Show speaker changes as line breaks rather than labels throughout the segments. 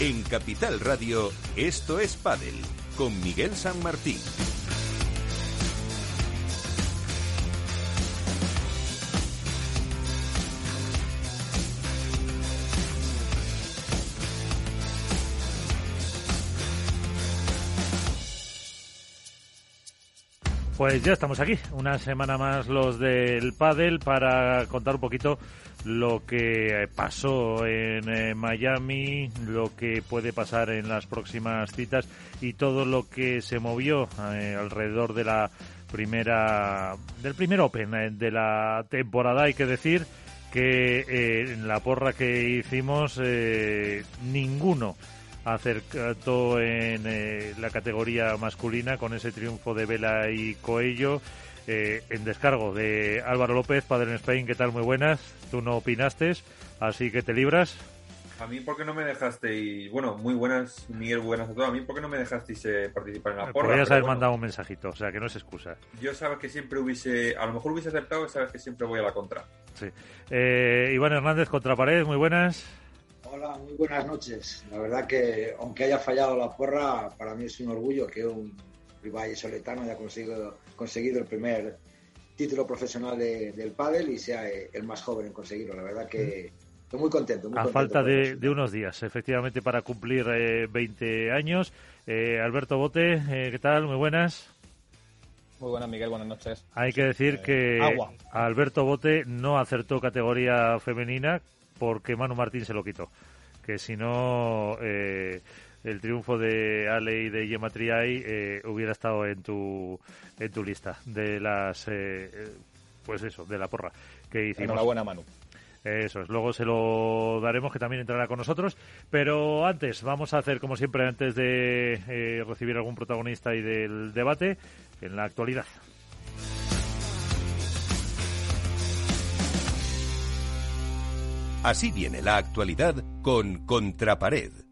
En Capital Radio, esto es Padel, con Miguel San Martín.
Pues ya estamos aquí, una semana más los del pádel para contar un poquito lo que pasó en eh, Miami, lo que puede pasar en las próximas citas y todo lo que se movió eh, alrededor de la primera del primer Open eh, de la temporada. Hay que decir que en la porra que hicimos ninguno acercó en la categoría masculina con ese triunfo de Vela y Coello. Eh, en descargo de Álvaro López, padre en Spain, ¿qué tal? Muy buenas. Tú no opinaste, así que te libras.
A mí, ¿por qué no me dejaste? Y bueno, muy buenas, Miguel, buenas a todos. A mí, ¿por qué no me dejasteis eh, participar en la porra?
Podrías haber mandado un mensajito, o sea que no es excusa.
Yo sabes que siempre hubiese, a lo mejor hubiese aceptado, sabes que siempre voy a la contra.
Sí. Iván Hernández contra Paredes, muy buenas.
Hola, muy buenas noches. La verdad que, aunque haya fallado la porra, para mí es un orgullo que un rival soletano haya conseguido, conseguido el primer título profesional del pádel y sea el más joven en conseguirlo. La verdad que estoy muy contento.
a falta de, unos días, efectivamente, para cumplir 20 eh, años. Eh, Alberto Bote, eh, ¿qué tal? Muy buenas.
Muy buenas, Miguel, buenas noches.
Hay que decir que Alberto Bote no acertó categoría femenina, porque Manu Martín se lo quitó. Que si no, eh, el triunfo de Ale y de Gemma Triay eh, hubiera estado en tu, en tu lista de las, eh, pues eso, de la porra que hicimos.
Enhorabuena, Manu.
Eso es, luego se lo daremos, que también entrará con nosotros. Pero antes, vamos a hacer, como siempre, antes de recibir algún protagonista y del debate, en la actualidad.
Así viene la actualidad con Contrapared.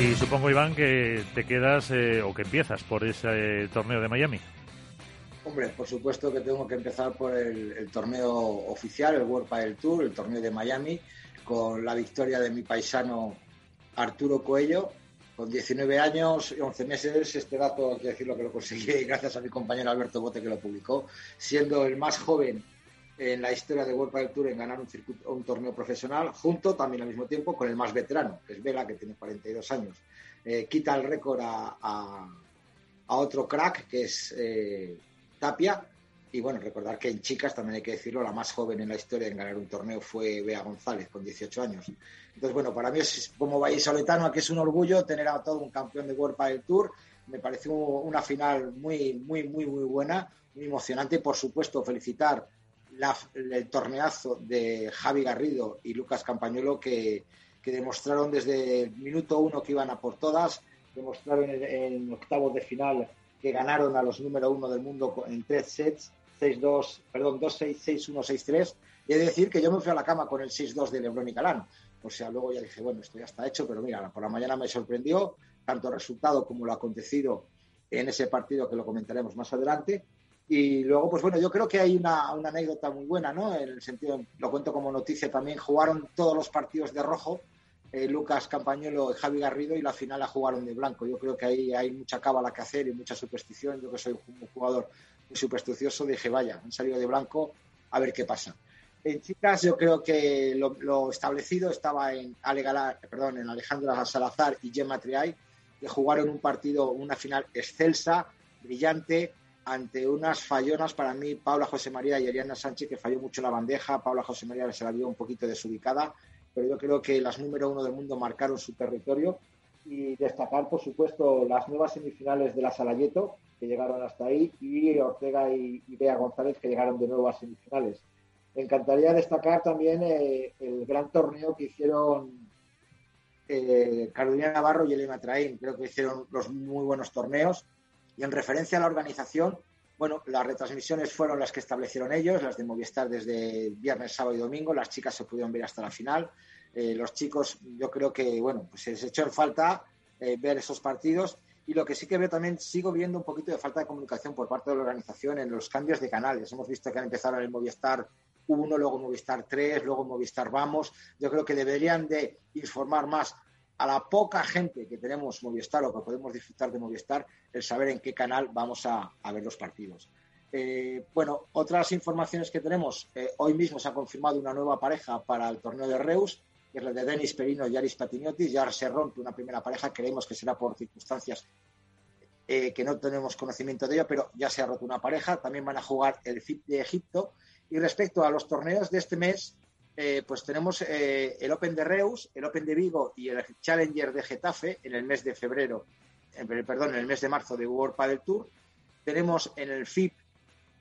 Y supongo, Iván, que te quedas eh, o que empiezas por ese torneo de Miami.
Hombre, por supuesto que tengo que empezar por el, torneo oficial, el World Padel Tour, el torneo de Miami, con la victoria de mi paisano Arturo Coello, con 19 años y 11 meses, este dato hay que decirlo que lo conseguí gracias a mi compañero Alberto Bote que lo publicó, siendo el más joven en la historia de World Padel Tour en ganar un, circuito, un torneo profesional, junto también al mismo tiempo con el más veterano, que es Vela, que tiene 42 años. Eh, quita el récord a, a, otro crack, que es eh, Tapia, y bueno, recordar que en chicas, también hay que decirlo, la más joven en la historia en ganar un torneo fue Bea González, con 18 años. Entonces, bueno, para mí es como vallisoletano, aquí es un orgullo tener a todo un campeón de World del Tour. Me pareció una final muy, muy, muy, muy buena, muy emocionante. Por supuesto, felicitar el torneazo de Javi Garrido y Lucas Campañuelo que, demostraron desde el minuto uno que iban a por todas, demostraron en, en octavos de final que ganaron a los número uno del mundo en tres sets 6-2, perdón, 2-6, 6-1, 6-3. Y he de decir que yo me fui a la cama con el 6-2 de Lebron y Calán. O sea, luego ya dije, bueno, esto ya está hecho, pero mira, por la mañana me sorprendió tanto el resultado como lo acontecido en ese partido que lo comentaremos más adelante. Y luego, pues bueno, yo creo que hay una, una anécdota muy buena, ¿no? En el sentido, lo cuento como noticia también, jugaron todos los partidos de rojo, eh, Lucas Campañuelo y Javi Garrido, y la final la jugaron de blanco. Yo creo que ahí hay mucha cábala que hacer y mucha superstición. Yo que soy un jugador supersticioso, dije, vaya, han salido de blanco, a ver qué pasa. En chicas, yo creo que lo, establecido estaba en, Ale perdón, en Alejandra Salazar y Gemma Triay, que jugaron un partido, una final excelsa, brillante, ante unas fallonas para mí, Paula José María y Ariana Sánchez, que falló mucho la bandeja. Paula José María se la vio un poquito desubicada, pero yo creo que las número uno del mundo marcaron su territorio. Y destacar, por supuesto, las nuevas semifinales de la Salayeto, que llegaron hasta ahí, y Ortega y, Bea González, que llegaron de nuevo a semifinales. Me encantaría destacar también eh, el gran torneo que hicieron eh, Carolina Navarro y Elena Traín. Creo que hicieron los muy buenos torneos. Y en referencia a la organización, bueno, las retransmisiones fueron las que establecieron ellos, las de Movistar desde viernes, sábado y domingo. Las chicas se pudieron ver hasta la final. Eh, los chicos, yo creo que, bueno, pues se les echó en falta ver esos partidos Y lo que sí que veo también, sigo viendo un poquito de falta de comunicación por parte de la organización en los cambios de canales. Hemos visto que han empezado en el Movistar 1, luego Movistar 3, luego Movistar Vamos. Yo creo que deberían de informar más a la poca gente que tenemos Movistar o que podemos disfrutar de Movistar, el saber en qué canal vamos a, ver los partidos. Eh, bueno, otras informaciones que tenemos, eh, hoy mismo se ha confirmado una nueva pareja para el torneo de Reus, que es la de Denis Perino y Aris Patiniotis, ya se rompe una primera pareja, creemos que será por circunstancias eh, que no tenemos conocimiento de ello, pero ya se ha roto una pareja, también van a jugar el FIP de Egipto, y respecto a los torneos de este mes, eh, pues tenemos eh, el Open de Reus, el Open de Vigo y el Challenger de Getafe en el mes de febrero, perdón, en el mes de marzo de World Padel Tour. Tenemos en el FIP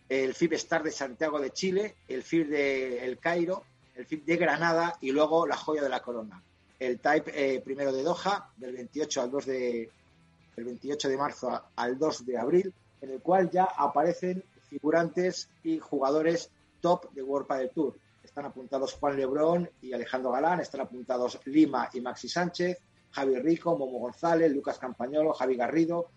el FIP Star de Santiago de Chile, el FIP de El Cairo, el FIP de Granada y luego la joya de la corona. El Type eh, primero de Doha, del 28 al 2 de, del 28 de marzo al 2 de abril, en el cual ya aparecen figurantes y jugadores top de World Padel Tour están apuntados Juan Lebrón y Alejandro Galán, están apuntados Lima y Maxi Sánchez, Javi Rico, Momo González, Lucas Campañolo, Javi Garrido.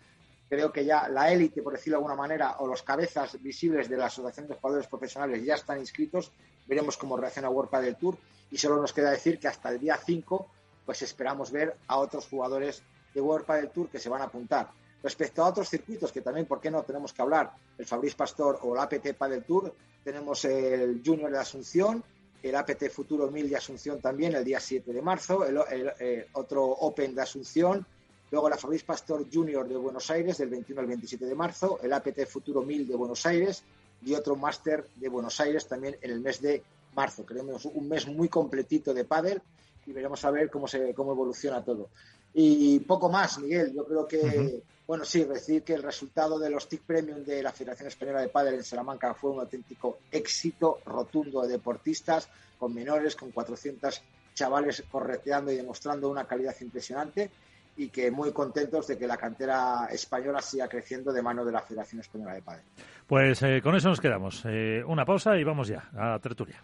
Creo que ya la élite, por decirlo de alguna manera, o los cabezas visibles de la Asociación de Jugadores Profesionales ya están inscritos. Veremos cómo reacciona World del Tour. Y solo nos queda decir que hasta el día 5 pues esperamos ver a otros jugadores de World del Tour que se van a apuntar. Respecto a otros circuitos que también, ¿por qué no tenemos que hablar? El Fabriz Pastor o el APT Padel Tour, tenemos el Junior de Asunción, el APT Futuro 1000 de Asunción también el día 7 de marzo, eh, otro Open de Asunción, luego la Fabriz Pastor Junior de Buenos Aires del 21 al 27 de marzo, el APT Futuro 1000 de Buenos Aires y otro Máster de Buenos Aires también en el mes de marzo. Creemos un mes muy completito de pádel y veremos a ver cómo se cómo evoluciona todo. Y poco más, Miguel. Yo creo que bueno, sí, decir que el resultado de los TIC Premium de la Federación Española de Padel en Salamanca fue un auténtico éxito rotundo de deportistas, con menores, con 400 chavales correteando y demostrando una calidad impresionante y que muy contentos de que la cantera española siga creciendo de mano de la Federación Española de Padel.
Pues eh, con eso nos quedamos. Eh, una pausa y vamos ya a tertulia.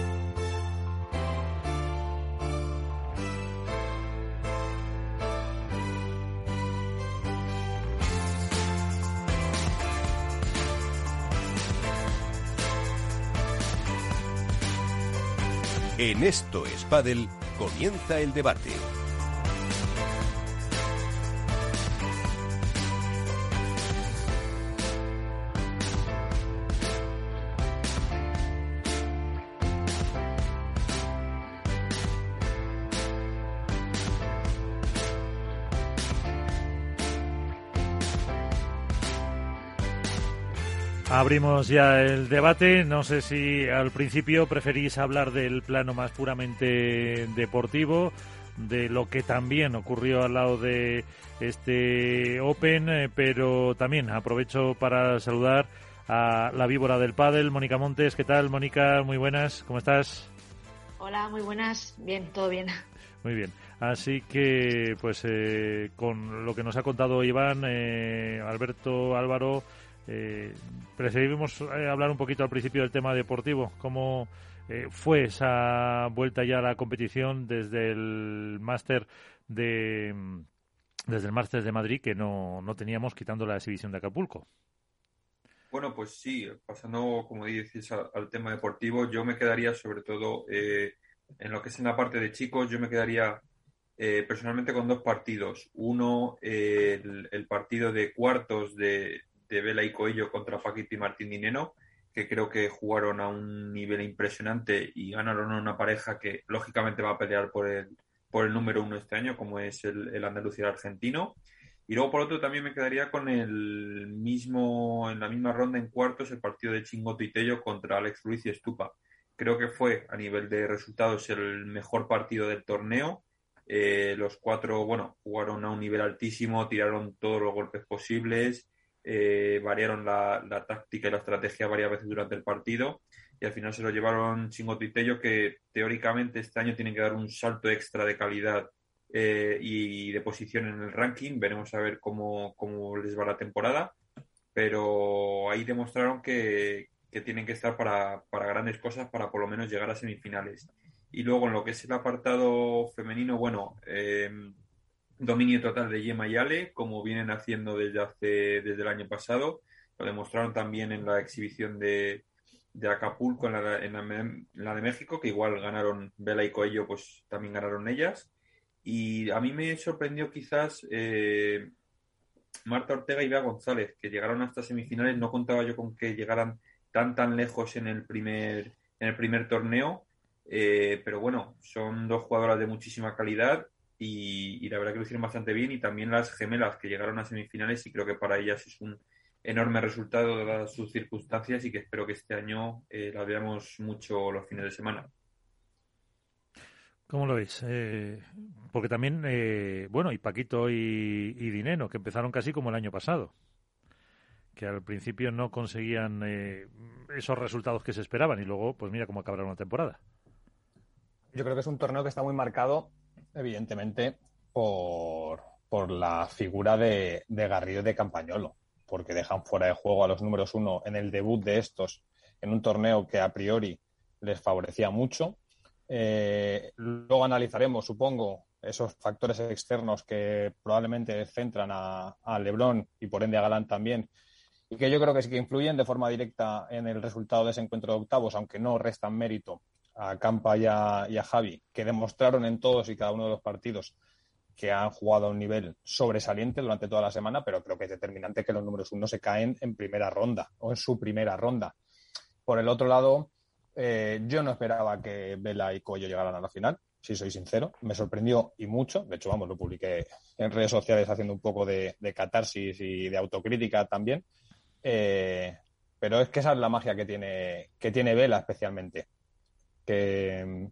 En Esto es comienza el debate.
Abrimos ya el debate. No sé si al principio preferís hablar del plano más puramente deportivo, de lo que también ocurrió al lado de este Open, eh, pero también aprovecho para saludar a la víbora del pádel, Mónica Montes. ¿Qué tal, Mónica? Muy buenas, ¿cómo estás?
Hola, muy buenas. Bien, todo bien.
Muy bien. Así que, pues, eh, con lo que nos ha contado Iván, eh, Alberto, Álvaro, eh, preferimos eh, hablar un poquito al principio del tema deportivo. ¿Cómo eh, fue esa vuelta ya a la competición desde el máster de desde el máster de Madrid que no, no teníamos quitando la exhibición de Acapulco?
Bueno, pues sí, pasando, como dices, al, tema deportivo, yo me quedaría sobre todo eh, en lo que es en la parte de chicos, yo me quedaría personalmente con dos partidos. Uno, el, partido de cuartos de, de Vela y Coello contra Paquito y Martín Dineno, que creo que jugaron a un nivel impresionante y ganaron a una pareja que lógicamente va a pelear por el, por el número uno este año, como es el, el argentino. Y luego por otro también me quedaría con el mismo, en la misma ronda en cuartos, el partido de Chingoto y Tello contra Alex Ruiz y Estupa. Creo que fue a nivel de resultados el mejor partido del torneo. Eh, los cuatro, bueno, jugaron a un nivel altísimo, tiraron todos los golpes posibles, eh, variaron la, la, táctica y la estrategia varias veces durante el partido y al final se lo llevaron Chingoto y Tello que teóricamente este año tienen que dar un salto extra de calidad eh, y de posición en el ranking. Veremos a ver cómo, cómo les va la temporada. Pero ahí demostraron que, que tienen que estar para, para, grandes cosas para por lo menos llegar a semifinales. Y luego en lo que es el apartado femenino, bueno, eh, dominio total de Yema y Ale, como vienen haciendo desde hace, desde el año pasado. Lo demostraron también en la exhibición de, de Acapulco en la, en, la, en la, de México, que igual ganaron Vela y Coello, pues también ganaron ellas. Y a mí me sorprendió quizás eh, Marta Ortega y Bea González, que llegaron hasta semifinales. No contaba yo con que llegaran tan tan lejos en el primer, en el primer torneo. Eh, pero bueno, son dos jugadoras de muchísima calidad y, y, la verdad que lo hicieron bastante bien. Y también las gemelas que llegaron a semifinales y creo que para ellas es un enorme resultado dadas sus circunstancias y que espero que este año eh, las veamos mucho los fines de semana.
¿Cómo lo veis? Eh, porque también, eh, bueno, y Paquito y, y, Dineno, que empezaron casi como el año pasado, que al principio no conseguían eh, esos resultados que se esperaban y luego, pues mira cómo acabaron la temporada.
Yo creo que es un torneo que está muy marcado, evidentemente, por, por la figura de, de Garrido de Campañolo, porque dejan fuera de juego a los números uno en el debut de estos en un torneo que a priori les favorecía mucho. Eh, luego analizaremos, supongo, esos factores externos que probablemente centran a, a, Lebron y por ende a Galán también, y que yo creo que sí que influyen de forma directa en el resultado de ese encuentro de octavos, aunque no restan mérito a Campa y a, Javi, que demostraron en todos y cada uno de los partidos que han jugado a un nivel sobresaliente durante toda la semana, pero creo que es determinante que los números uno se caen en primera ronda o en su primera ronda. Por el otro lado, eh, yo no esperaba que Vela y Coello llegaran a la final, si soy sincero. Me sorprendió y mucho. De hecho, vamos, lo publiqué en redes sociales haciendo un poco de, de catarsis y de autocrítica también. Eh, pero es que esa es la magia que tiene, que tiene Vela especialmente. Que en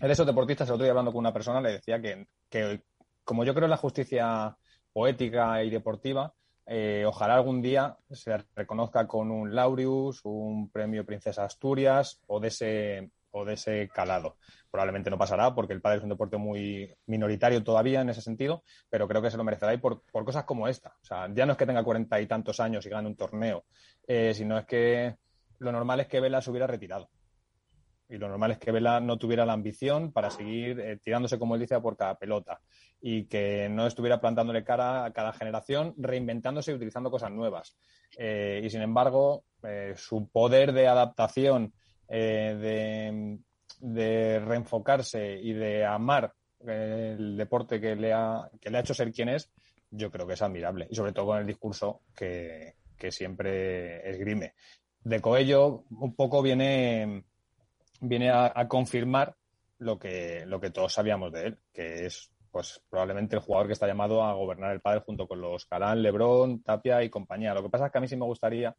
esos deportistas, el otro día hablando con una persona, le decía que, que como yo creo en la justicia poética y deportiva, eh, ojalá algún día se reconozca con un Laureus, un premio Princesa Asturias o de ese o de ese calado. Probablemente no pasará porque el padre es un deporte muy minoritario todavía en ese sentido, pero creo que se lo merecerá y por, por cosas como esta. O sea, ya no es que tenga cuarenta y tantos años y gane un torneo, eh, sino es que lo normal es que Vela se hubiera retirado. Y lo normal es que Vela no tuviera la ambición para seguir eh, tirándose, como él dice, por cada pelota. Y que no estuviera plantándole cara a cada generación, reinventándose y utilizando cosas nuevas. Eh, y sin embargo, eh, su poder de adaptación, eh, de, de, reenfocarse y de amar el deporte que le, ha, que le ha hecho ser quien es, yo creo que es admirable. Y sobre todo con el discurso que, que siempre esgrime. De Coello, un poco viene viene a, a, confirmar lo que, lo que todos sabíamos de él, que es pues probablemente el jugador que está llamado a gobernar el padre junto con los Calán, Lebrón, Tapia y compañía. Lo que pasa es que a mí sí me gustaría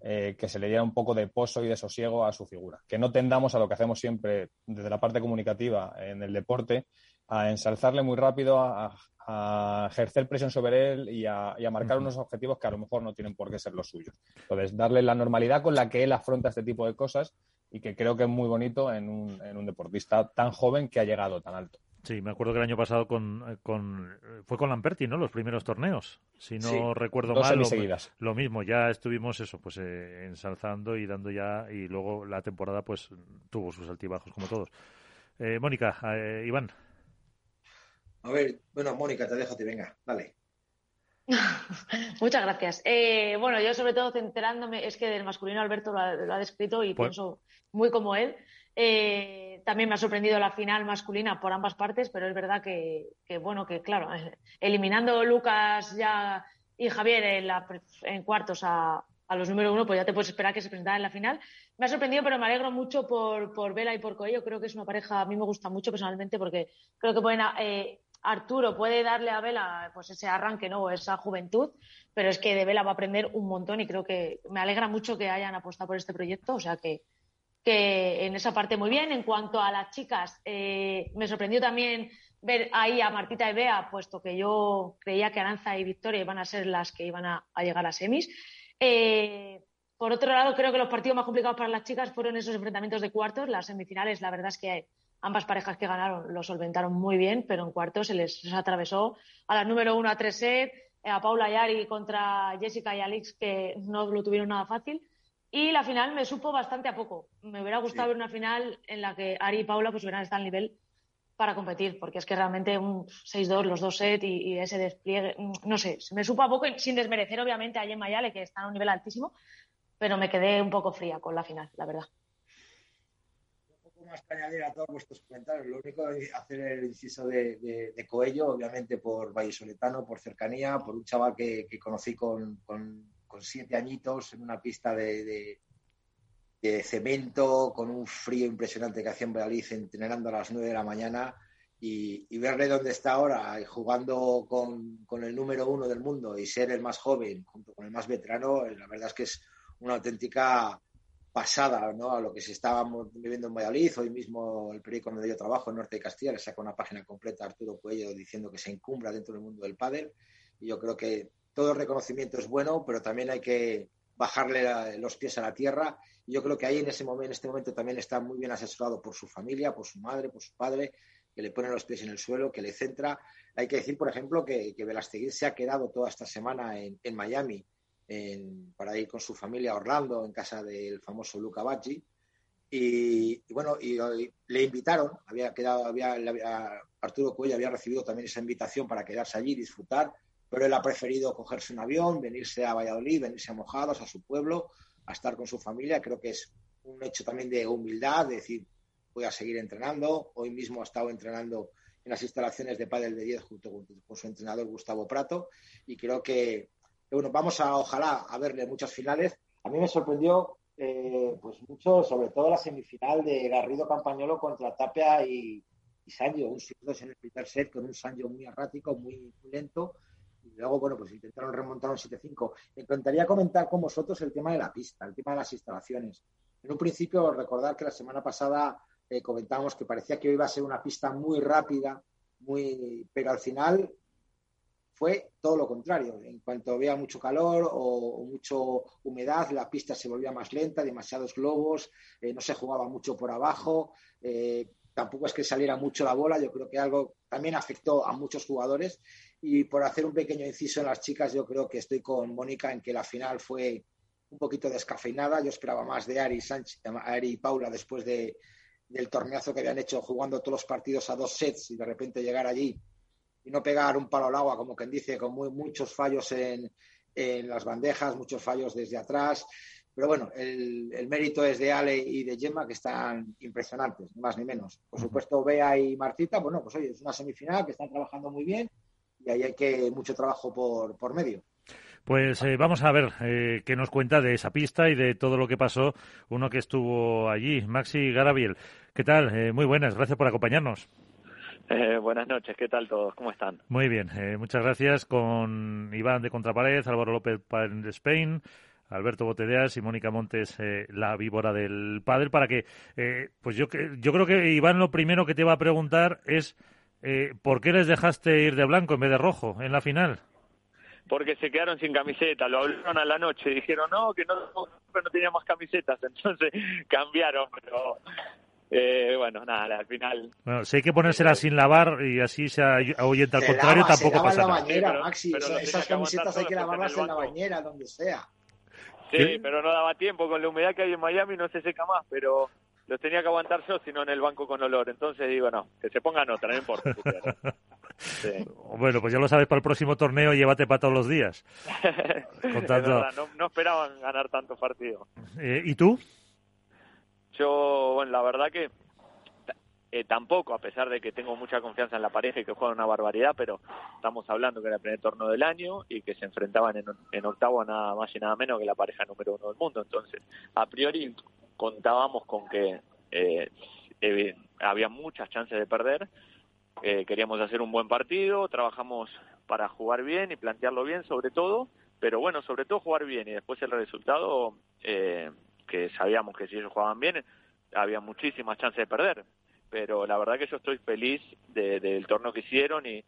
eh, que se le diera un poco de pozo y de sosiego a su figura. Que no tendamos a lo que hacemos siempre desde la parte comunicativa en el deporte, a ensalzarle muy rápido, a, a ejercer presión sobre él y a, y a marcar uh -huh. unos objetivos que a lo mejor no tienen por qué ser los suyos. Entonces, darle la normalidad con la que él afronta este tipo de cosas y que creo que es muy bonito en un, en un deportista tan joven que ha llegado tan alto.
Sí, me acuerdo que el año pasado con, con fue con Lamperti, ¿no? Los primeros torneos. Si no
sí,
recuerdo
dos
mal, lo,
seguidas.
lo mismo, ya estuvimos eso, pues eh, ensalzando y dando ya y luego la temporada pues tuvo sus altibajos como todos. Eh, Mónica, eh, Iván.
A ver, bueno, Mónica, te dejo, te venga, dale.
Muchas gracias. Eh, bueno, yo sobre todo centrándome, es que del masculino Alberto lo ha, lo ha descrito y pues... pienso muy como él. Eh, también me ha sorprendido la final masculina por ambas partes, pero es verdad que, que bueno, que claro, eliminando Lucas ya y Javier en, la, en cuartos a, a, los número uno, pues ya te puedes esperar que se presentaran en la final. Me ha sorprendido, pero me alegro mucho por, por Vela y por Coello. Creo que es una pareja, a mí me gusta mucho personalmente porque creo que pueden eh, Arturo puede darle a Vela pues ese arranque, ¿no? esa juventud, pero es que de Vela va a aprender un montón y creo que me alegra mucho que hayan apostado por este proyecto, o sea que, que en esa parte muy bien. En cuanto a las chicas, eh, me sorprendió también ver ahí a Martita y Bea, puesto que yo creía que Aranza y Victoria iban a ser las que iban a, llegar a semis. Eh, por otro lado, creo que los partidos más complicados para las chicas fueron esos enfrentamientos de cuartos. Las semifinales, la verdad es que ambas parejas que ganaron lo solventaron muy bien, pero en cuartos se les, atravesó a la número uno a tres set, eh, a Paula Yari contra Jessica y Alix, que no lo tuvieron nada fácil. Y la final me supo bastante a poco. Me hubiera gustado ver una final en la que Ari y Paula pues hubieran estado al nivel para competir, porque es que realmente un 6-2, los dos sets y, ese despliegue, mm, no sé, me supo a poco, sin desmerecer obviamente a Gemma Yale, que está a un nivel altísimo, pero me quedé un poco fría con la final, la verdad.
Más que añadir a todos vuestros comentarios, lo único es hacer el inciso de, de, Coello, obviamente por Vallesoletano, por cercanía, por un chaval que, conocí con, con, con, siete añitos en una pista de de cemento, con un frío impresionante que hacía en Valladolid, entrenando a las 9 de la mañana. Y, verle dónde está ahora, jugando con, con, el número uno del mundo y ser el más joven junto con el más veterano, la verdad es que es una auténtica pasada ¿no? a lo que se estaba viviendo en Valladolid. Hoy mismo el periódico donde yo trabajo, en Norte de Castilla, le saca una página completa a Arturo Cuello diciendo que se encumbra dentro del mundo del pádel. Y yo creo que todo reconocimiento es bueno, pero también hay que bajarle los pies a la tierra yo creo que ahí en ese momento, en este momento también está muy bien asesorado por su familia, por su madre, por su padre, que le pone los pies en el suelo, que le centra. Hay que decir, por ejemplo, que, que se ha quedado toda esta semana en, Miami para ir con su familia a Orlando, en casa del famoso Luca Bacci. Y, bueno, y, le invitaron, había quedado, había, Arturo Cuello había recibido también esa invitación para quedarse allí disfrutar, pero él ha preferido cogerse un avión, venirse a Valladolid, venirse a Mojados, a su pueblo, a estar con su familia. Creo que es un hecho también de humildad, de decir, voy a seguir entrenando. Hoy mismo ha estado entrenando en las instalaciones de Padel de 10 junto con su entrenador Gustavo Prato y creo que, bueno, vamos a, ojalá, a verle muchas finales. A mí me sorprendió eh, pues mucho, sobre todo la semifinal de Garrido Campañolo contra Tapia y, y Sancho, un 6 en el primer set con un Sancho muy errático, muy lento y luego, bueno, pues intentaron remontar un 7-5. Me encantaría comentar con vosotros el tema de la pista, el tema de las instalaciones. En un principio, recordar que la semana pasada eh, comentábamos que parecía que iba a ser una pista muy rápida, muy, pero al final fue todo lo contrario. En cuanto había mucho calor o, mucha humedad, la pista se volvía más lenta, demasiados globos, eh, no se jugaba mucho por abajo, eh, tampoco es que saliera mucho la bola, yo creo que algo también afectó a muchos jugadores y por hacer un pequeño inciso en las chicas, yo creo que estoy con Mónica en que la final fue un poquito descafeinada. Yo esperaba más de Ari, Ari y Paula después de, del torneazo que habían hecho jugando todos los partidos a dos sets y de repente llegar allí y no pegar un palo al agua, como quien dice, con muy, muchos fallos en, en, las bandejas, muchos fallos desde atrás. Pero bueno, el, el, mérito es de Ale y de Gemma, que están impresionantes, ni más ni menos. Por supuesto, Bea y Martita, bueno, pues oye, es una semifinal que están trabajando muy bien y ahí hay que mucho trabajo por, por medio.
Pues eh, vamos a ver eh, qué nos cuenta de esa pista y de todo lo que pasó uno que estuvo allí, Maxi Garabiel. ¿Qué tal? Eh, muy buenas, gracias por acompañarnos.
Buenas noches, ¿qué tal todos? ¿Cómo están?
Muy bien, muchas gracias con Iván de Contrapared, Álvaro López de Spain, Alberto Botedeas y Mónica Montes, la víbora del padre, para que, pues yo, yo creo que Iván lo primero que te va a preguntar es eh, ¿por qué les dejaste ir de blanco en vez de rojo en la final?
Porque se quedaron sin camiseta, lo hablaron a la noche, dijeron no, que no, no teníamos camisetas, entonces cambiaron, pero eh, bueno, nada, al final.
Bueno, si hay que ponérsela sin lavar y así se ahuyenta al contrario, tampoco pasa
nada. Bañera, Maxi, esas camisetas hay que lavarlas en la bañera, donde sea.
Sí, pero no daba tiempo, con la humedad que hay en Miami no se seca más, pero los tenía que aguantar yo, sino en el banco con olor. Entonces digo, no, que se pongan otra, no importa.
Bueno, pues ya lo sabes para el próximo torneo, llévate para todos los días.
no, esperaban ganar tanto partido.
Eh, ¿Y tú?
Yo, bueno, la verdad que eh, tampoco, a pesar de que tengo mucha confianza en la pareja y que juegan una barbaridad, pero estamos hablando que era el primer torneo del año y que se enfrentaban en, octavo nada más y nada menos que la pareja número uno del mundo. Entonces, a priori contábamos con que eh, había muchas chances de perder, eh, queríamos hacer un buen partido, trabajamos para jugar bien y plantearlo bien sobre todo, pero bueno, sobre todo jugar bien y después el resultado, eh, que sabíamos que si ellos jugaban bien, había muchísimas chances de perder, pero la verdad que yo estoy feliz del torneo que hicieron y,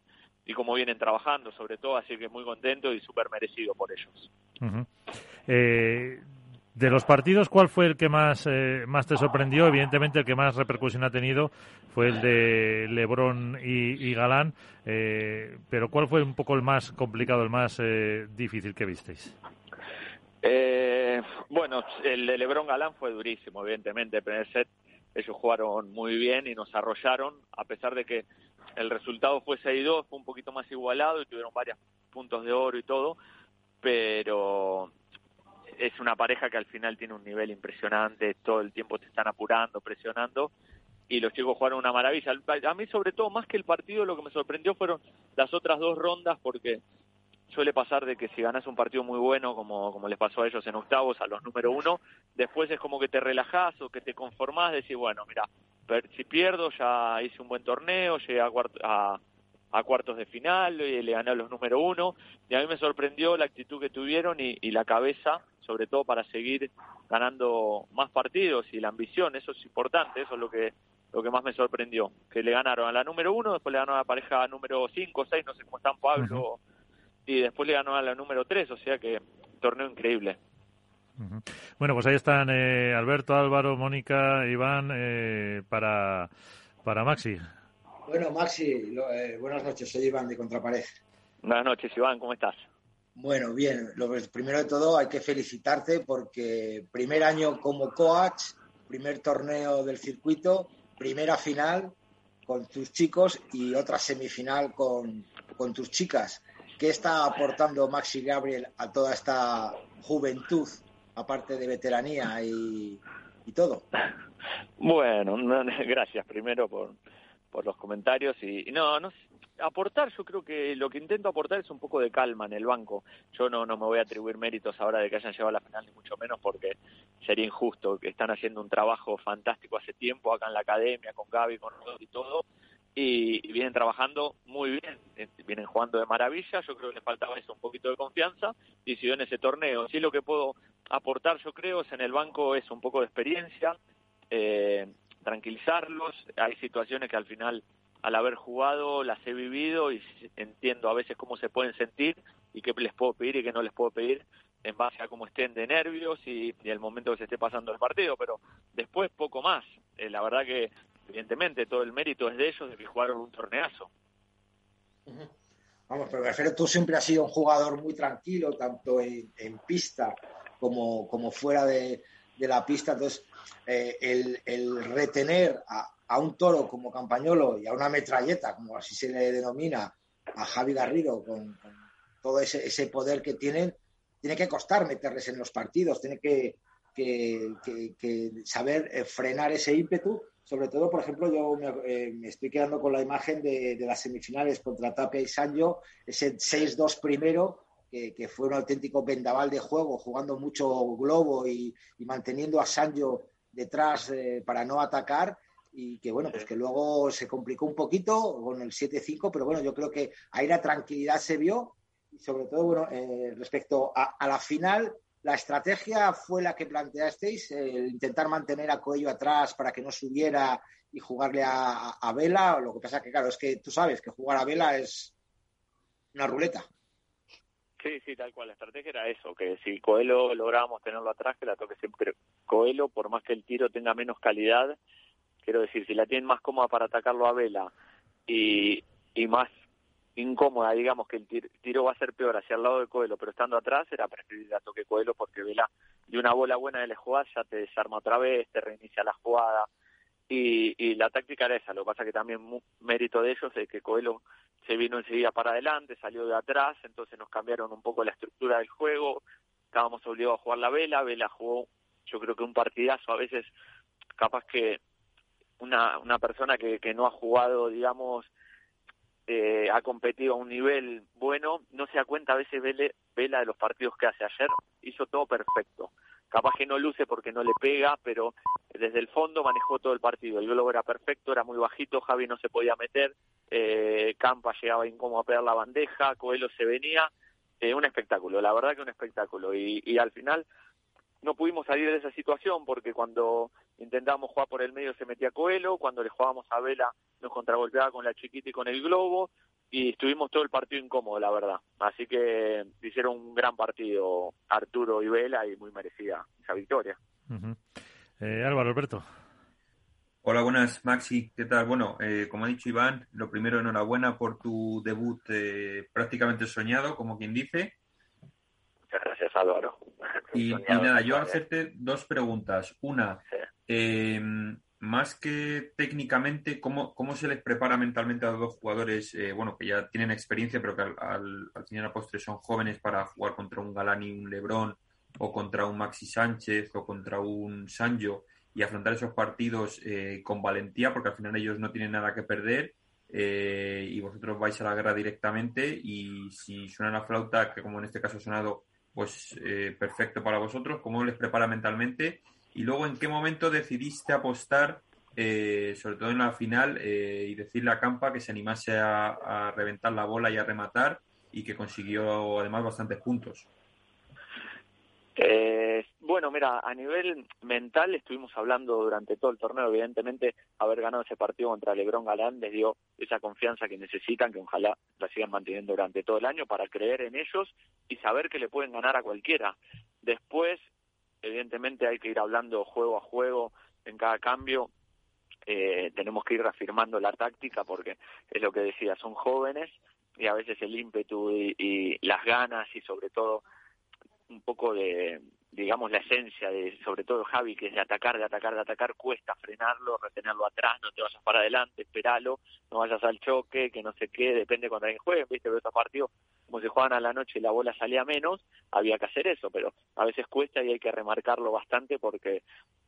y cómo vienen trabajando, sobre todo, así que muy contento y súper merecido por ellos.
eh, de los partidos, ¿cuál fue el que más, eh, más te sorprendió? Evidentemente, el que más repercusión ha tenido fue el de Lebrón y, Galán, eh, pero ¿cuál fue un poco el más complicado, el más eh, difícil que visteis?
Bueno, el de Lebrón Galán fue durísimo, evidentemente. El primer set ellos jugaron muy bien y nos arrollaron, a pesar de que el resultado fue 6-2, fue un poquito más igualado y tuvieron varios puntos de oro y todo, pero es una pareja que al final tiene un nivel impresionante, todo el tiempo te están apurando, presionando, y los chicos jugaron una maravilla. A mí, sobre todo, más que el partido, lo que me sorprendió fueron las otras dos rondas, porque suele pasar de que si ganas un partido muy bueno, como, como les pasó a ellos en octavos, a los número uno, después es como que te relajás o que te conformás, decir, bueno, mira, si pierdo ya hice un buen torneo, llegué a, a, a cuartos de final, y le gané a los número uno, y a mí me sorprendió la actitud que tuvieron y, la cabeza, sobre todo para seguir ganando más partidos y la ambición, eso es importante, eso es lo que lo que más me sorprendió, que le ganaron a la número uno, después le ganó a la pareja número cinco, seis, no sé cómo están Pablo, y después le ganó a la número tres, o sea que torneo increíble.
Bueno, pues ahí están eh, Alberto, Álvaro, Mónica, Iván, eh, para, para Maxi.
Bueno, Maxi, eh, buenas noches, soy Iván de Contrapared.
Buenas noches, Iván, ¿cómo estás?
Bueno, bien, lo, primero de todo hay que felicitarte porque primer año como coach, primer torneo del circuito, primera final con tus chicos y otra semifinal con, con tus chicas. ¿Qué está aportando Maxi Gabriel a toda esta juventud, aparte de veteranía y, todo?
Bueno, gracias primero por, por los comentarios y, no, no aportar, yo creo que lo que intento aportar es un poco de calma en el banco. Yo no, no me voy a atribuir méritos ahora de que hayan llegado a la final, ni mucho menos porque sería injusto, que están haciendo un trabajo fantástico hace tiempo acá en la academia, con Gaby, con nosotros y todo, y, vienen trabajando muy bien, eh, vienen jugando de maravilla, yo creo que les faltaba eso, un poquito de confianza, y si en ese torneo. Sí lo que puedo aportar, yo creo, es en el banco es un poco de experiencia, eh, tranquilizarlos. Hay situaciones que al final, al haber jugado, las he vivido y entiendo a veces cómo se pueden sentir y qué les puedo pedir y qué no les puedo pedir en base a cómo estén de nervios y, el momento que se esté pasando el partido, pero después poco más. Eh, la verdad que, evidentemente, todo el mérito es de ellos, de que jugaron un torneazo.
Vamos, pero me tú siempre has sido un jugador muy tranquilo, tanto en, pista como, como fuera de, de la pista. Entonces, eh, el, retener a, un toro como Campañolo y a una metralleta, como así se le denomina, a Javi Garrido, con, todo ese, poder que tienen, tiene que costar meterles en los partidos, tiene que, saber eh, frenar ese ímpetu. Sobre todo, por ejemplo, yo me, eh, estoy quedando con la imagen de, las semifinales contra Tapia y Sanjo, ese 6-2 primero, que, fue un auténtico vendaval de juego, jugando mucho globo y, manteniendo a Sancho detrás eh, para no atacar. Y que bueno, pues que luego se complicó un poquito con el 7-5, pero bueno, yo creo que ahí la tranquilidad se vio. Y sobre todo, bueno, eh, respecto a, la final, la estrategia fue la que planteasteis, el intentar mantener a Coello atrás para que no subiera y jugarle a, a Vela, lo que pasa que claro, es que tú sabes que jugar a Vela es una ruleta.
Sí, sí, tal cual. La estrategia era eso, que si Coelho lográbamos tenerlo atrás, que la toque siempre Coelho, por más que el tiro tenga menos calidad, quiero decir, si la tienen más cómoda para atacarlo a Vela y, y más incómoda, digamos que el tiro, va a ser peor hacia el lado de Coelho, pero estando atrás era preferible a toque Coelho porque Vela de una bola buena de la jugada ya te desarma otra vez, te reinicia la jugada, y, la táctica era esa, lo que pasa que también mérito de ellos es que Coelho se vino enseguida para adelante, salió de atrás, entonces nos cambiaron un poco la estructura del juego, estábamos obligados a jugar la vela, Vela jugó yo creo que un partidazo, a veces capaz que una, una persona que, que no ha jugado, digamos, eh, ha competido a un nivel bueno, no se da cuenta a veces Vela de los partidos que hace ayer, hizo todo perfecto capaz que no luce porque no le pega, pero desde el fondo manejó todo el partido. El globo era perfecto, era muy bajito, Javi no se podía meter, eh, Campa llegaba incómodo a pegar la bandeja, Coelho se venía, eh, un espectáculo, la verdad que un espectáculo. Y, y al final no pudimos salir de esa situación porque cuando intentábamos jugar por el medio se metía Coelho, cuando le jugábamos a Vela nos contragolpeaba con la chiquita y con el globo, y estuvimos todo el partido incómodo, la verdad. Así que hicieron un gran partido Arturo y Vela y muy merecida esa victoria.
eh, Álvaro Alberto.
Hola, buenas, Maxi. ¿Qué tal? Bueno, eh, como ha dicho Iván, lo primero, enhorabuena por tu debut eh, prácticamente soñado, como quien dice.
Muchas gracias, Álvaro.
Y, y nada, yo hacerte dos preguntas. Una, sí. Eh, más que técnicamente, ¿cómo, ¿cómo se les prepara mentalmente a los dos jugadores, eh, bueno, que ya tienen experiencia, pero que al, al, al final postre son jóvenes para jugar contra un Galán y un Lebrón, o contra un Maxi Sánchez, o contra un Sancho, y afrontar esos partidos eh, con valentía, porque al final ellos no tienen nada que perder, eh, y vosotros vais a la guerra directamente, y si suena la flauta, que como en este caso ha sonado, pues eh, perfecto para vosotros, ¿cómo les prepara mentalmente? Y luego, ¿en qué momento decidiste apostar, eh, sobre todo en la final, eh, y decirle a Campa que se animase a, a, reventar la bola y a rematar y que consiguió además bastantes puntos?
Eh, bueno, mira, a nivel mental estuvimos hablando durante todo el torneo. Evidentemente, haber ganado ese partido contra Lebrón Galán les dio esa confianza que necesitan, que ojalá la sigan manteniendo durante todo el año para creer en ellos y saber que le pueden ganar a cualquiera. Después, evidentemente hay que ir hablando juego a juego en cada cambio. Eh, tenemos que ir reafirmando la táctica porque es lo que decía, son jóvenes y a veces el ímpetu y, y las ganas y sobre todo un poco de, digamos, la esencia de, sobre todo Javi, que es de atacar, de atacar, de atacar, cuesta frenarlo, retenerlo atrás, no te vayas para adelante, esperalo, no vayas al choque, que no sé qué, depende cuando alguien juegue, viste, pero estos partidos, como se juegan a la noche y la bola salía menos, había que hacer eso, pero a veces cuesta y hay que remarcarlo bastante porque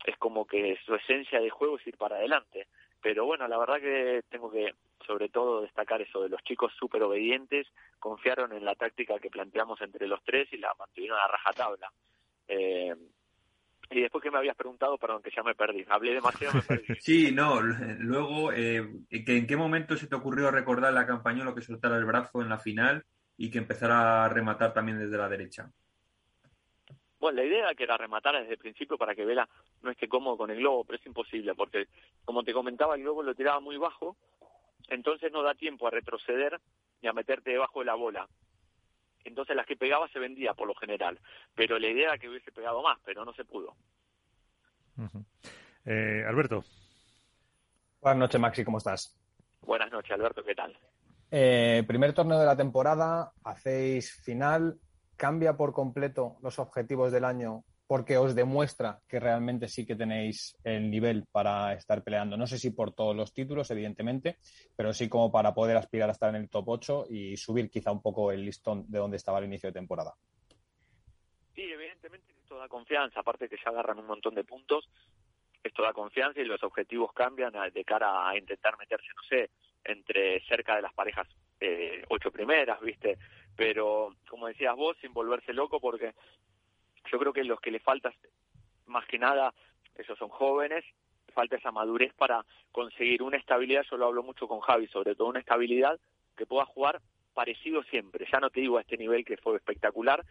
es como que su esencia de juego es ir para adelante. Pero bueno, la verdad que tengo que sobre todo destacar eso de los chicos súper obedientes, confiaron en la táctica que planteamos entre los tres y la mantuvieron a rajatabla. Eh, y después que me habías preguntado, perdón, que ya me perdí, hablé demasiado, me perdí.
sí, no, luego, eh, ¿en qué momento se te ocurrió recordar la campaña, lo que soltara el brazo en la final y que empezara a rematar también desde la derecha?
Bueno, la idea era que era rematar desde el principio para que Vela no esté cómodo con el globo, pero es imposible porque, como te comentaba, el globo lo tiraba muy bajo, entonces no da tiempo a retroceder y a meterte debajo de la bola. Entonces las que pegaba se vendía por lo general, pero la idea era que hubiese pegado más, pero no se pudo.
Uh -huh. eh, Alberto.
Buenas noches, Maxi, ¿cómo estás?
Buenas noches, Alberto, ¿qué tal?
Eh, primer torneo de la temporada, hacéis final, cambia por completo los objetivos del año porque os demuestra que realmente sí que tenéis el nivel para estar peleando. No sé si por todos los títulos, evidentemente, pero sí como para poder aspirar a estar en el top 8 y subir quizá un poco el listón de donde estaba al inicio de temporada.
Sí, evidentemente esto da confianza, aparte que ya agarran un montón de puntos, esto da confianza y los objetivos cambian de cara a intentar meterse, no sé, entre cerca de las parejas eh, ocho primeras, ¿viste? Pero, como decías vos, sin volverse loco, porque yo creo que los que le falta, más que nada, esos son jóvenes, falta esa madurez para conseguir una estabilidad, yo lo hablo mucho con Javi, sobre todo una estabilidad que pueda jugar parecido siempre, ya no te digo a este nivel que fue espectacular,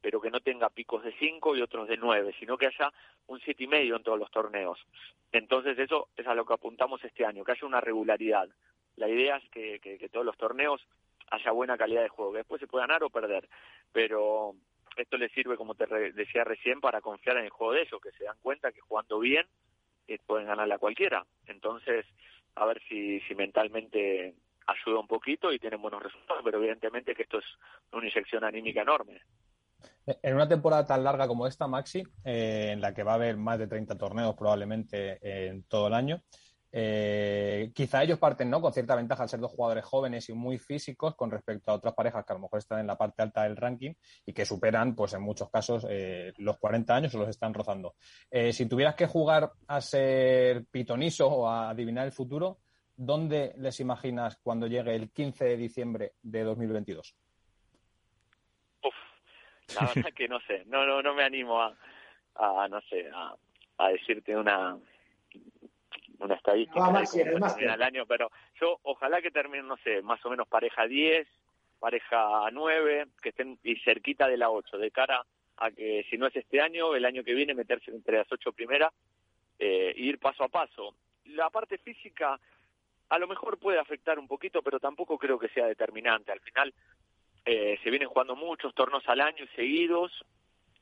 pero que no tenga picos de 5 y otros de 9, sino que haya un siete y medio en todos los torneos. Entonces eso es a lo que apuntamos este año, que haya una regularidad. La idea es que, que, que todos los torneos haya buena calidad de juego, que después se puede ganar o perder, pero esto les sirve, como te re decía recién, para confiar en el juego de ellos, que se dan cuenta que jugando bien eh, pueden ganarle a cualquiera. Entonces, a ver si, si mentalmente ayuda un poquito y tienen buenos resultados, pero evidentemente que esto es una inyección anímica enorme.
En una temporada tan larga como esta, Maxi, eh, en la que va a haber más de 30 torneos probablemente en todo el año, eh, quizá ellos parten ¿no? con cierta ventaja al ser dos jugadores jóvenes y muy físicos con respecto a otras parejas que a lo mejor están en la parte alta del ranking y que superan, pues en muchos casos, eh, los 40 años o los están rozando. Eh, si tuvieras que jugar a ser pitoniso o a adivinar el futuro, ¿dónde les imaginas cuando llegue el 15 de diciembre de 2022?
Uf, la verdad que no sé, no, no, no me animo a, a no sé, a, a decirte una una estadística
Ah,
de cómo
máster.
termina el año, pero yo ojalá que terminen, no sé, más o menos pareja 10, pareja 9, que estén y cerquita de la 8, de cara a que si no es este año, el año que viene meterse entre las 8 primeras eh, e ir paso a paso. La parte física a lo mejor puede afectar un poquito, pero tampoco creo que sea determinante. Al final eh, se vienen jugando muchos torneos al año y seguidos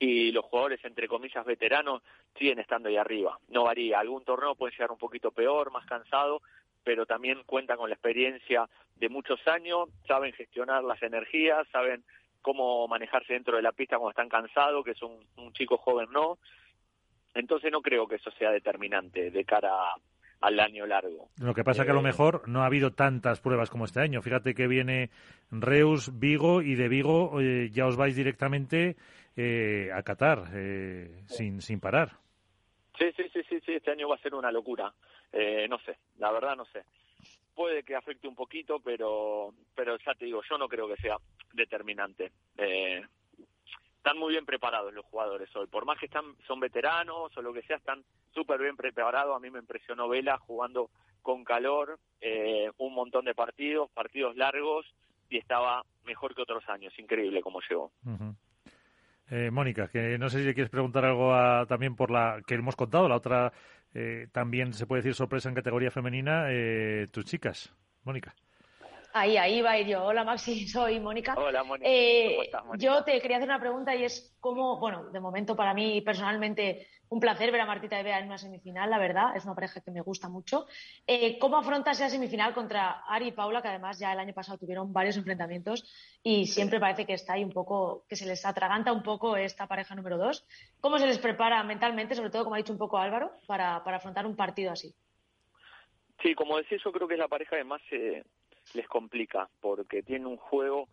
y los jugadores, entre comillas, veteranos, siguen estando ahí arriba. No varía. Algún torneo puede llegar un poquito peor, más cansado, pero también cuentan con la experiencia de muchos años, saben gestionar las energías, saben cómo manejarse dentro de la pista cuando están cansados, que es un, un chico joven no. Entonces no creo que eso sea determinante de cara al año largo.
Lo que pasa que a lo
Eh,
mejor no ha habido tantas pruebas como este año. Fíjate que viene Reus, Vigo y de Vigo eh, ya os vais directamente eh, a Qatar eh, sin, sin parar.
Sí, sí, sí, sí, sí, este año va a ser una locura. Eh, no sé, la verdad no sé. Puede que afecte un poquito, pero, pero ya te digo, yo no creo que sea determinante. Eh, están muy bien preparados los jugadores hoy. Por más que están, son veteranos o lo que sea, están súper bien preparados. A mí me impresionó Vela jugando con calor, eh, un montón de partidos, partidos largos, y estaba mejor que otros años. Increíble cómo llegó.
Eh, Mónica, que no sé si le quieres preguntar algo a- también por la que hemos contado, la otra eh, también se puede decir sorpresa en categoría femenina, eh, tus chicas. Mónica.
Ahí, ahí va a ir yo. Hola Maxi, soy Mónica.
Hola, Mónica.
Eh,
¿Cómo estás, Mónica?
yo te quería hacer una pregunta y es cómo, bueno, de momento para mí personalmente un placer ver a Martita y Bea en una semifinal, la verdad, es una pareja que me gusta mucho. Eh, ¿Cómo afrontas esa semifinal contra Ari y Paula, que además ya el año pasado tuvieron varios enfrentamientos y siempre parece que está ahí un poco, que se les atraganta un poco esta pareja número dos? ¿Cómo se les prepara mentalmente, sobre todo como ha dicho un poco Álvaro, para, para afrontar un partido así?
Sí, como decía, yo creo que es la pareja que más les complica, porque tiene un juego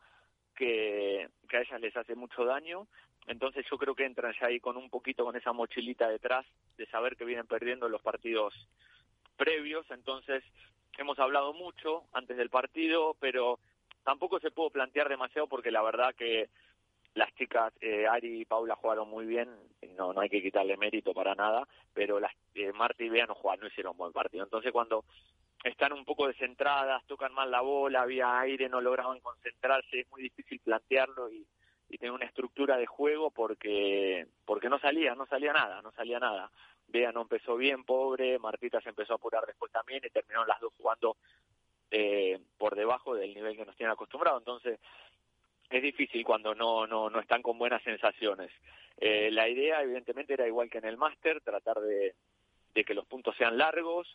que, que a ellas les hace mucho daño. Entonces yo creo que entran ya ahí con un poquito con esa mochilita detrás de saber que vienen perdiendo los partidos previos. Entonces hemos hablado mucho antes del partido, pero tampoco se pudo plantear demasiado porque la verdad que las chicas eh, Ari y Paula jugaron muy bien, no no hay que quitarle mérito para nada, pero las eh, Marta y Bea no jugaron, no hicieron buen partido. Entonces cuando están un poco descentradas, tocan mal la bola, había aire, no lograban concentrarse, es muy difícil plantearlo y, tener una estructura de juego porque porque no salía, no salía nada, no salía nada. Bea no empezó bien, pobre, Martita se empezó a apurar después también y terminaron las dos jugando eh, por debajo del nivel que nos tienen acostumbrados. Entonces, es difícil cuando no, no, no están con buenas sensaciones. Eh, la idea, evidentemente, era igual que en el máster, tratar de, de que los puntos sean largos,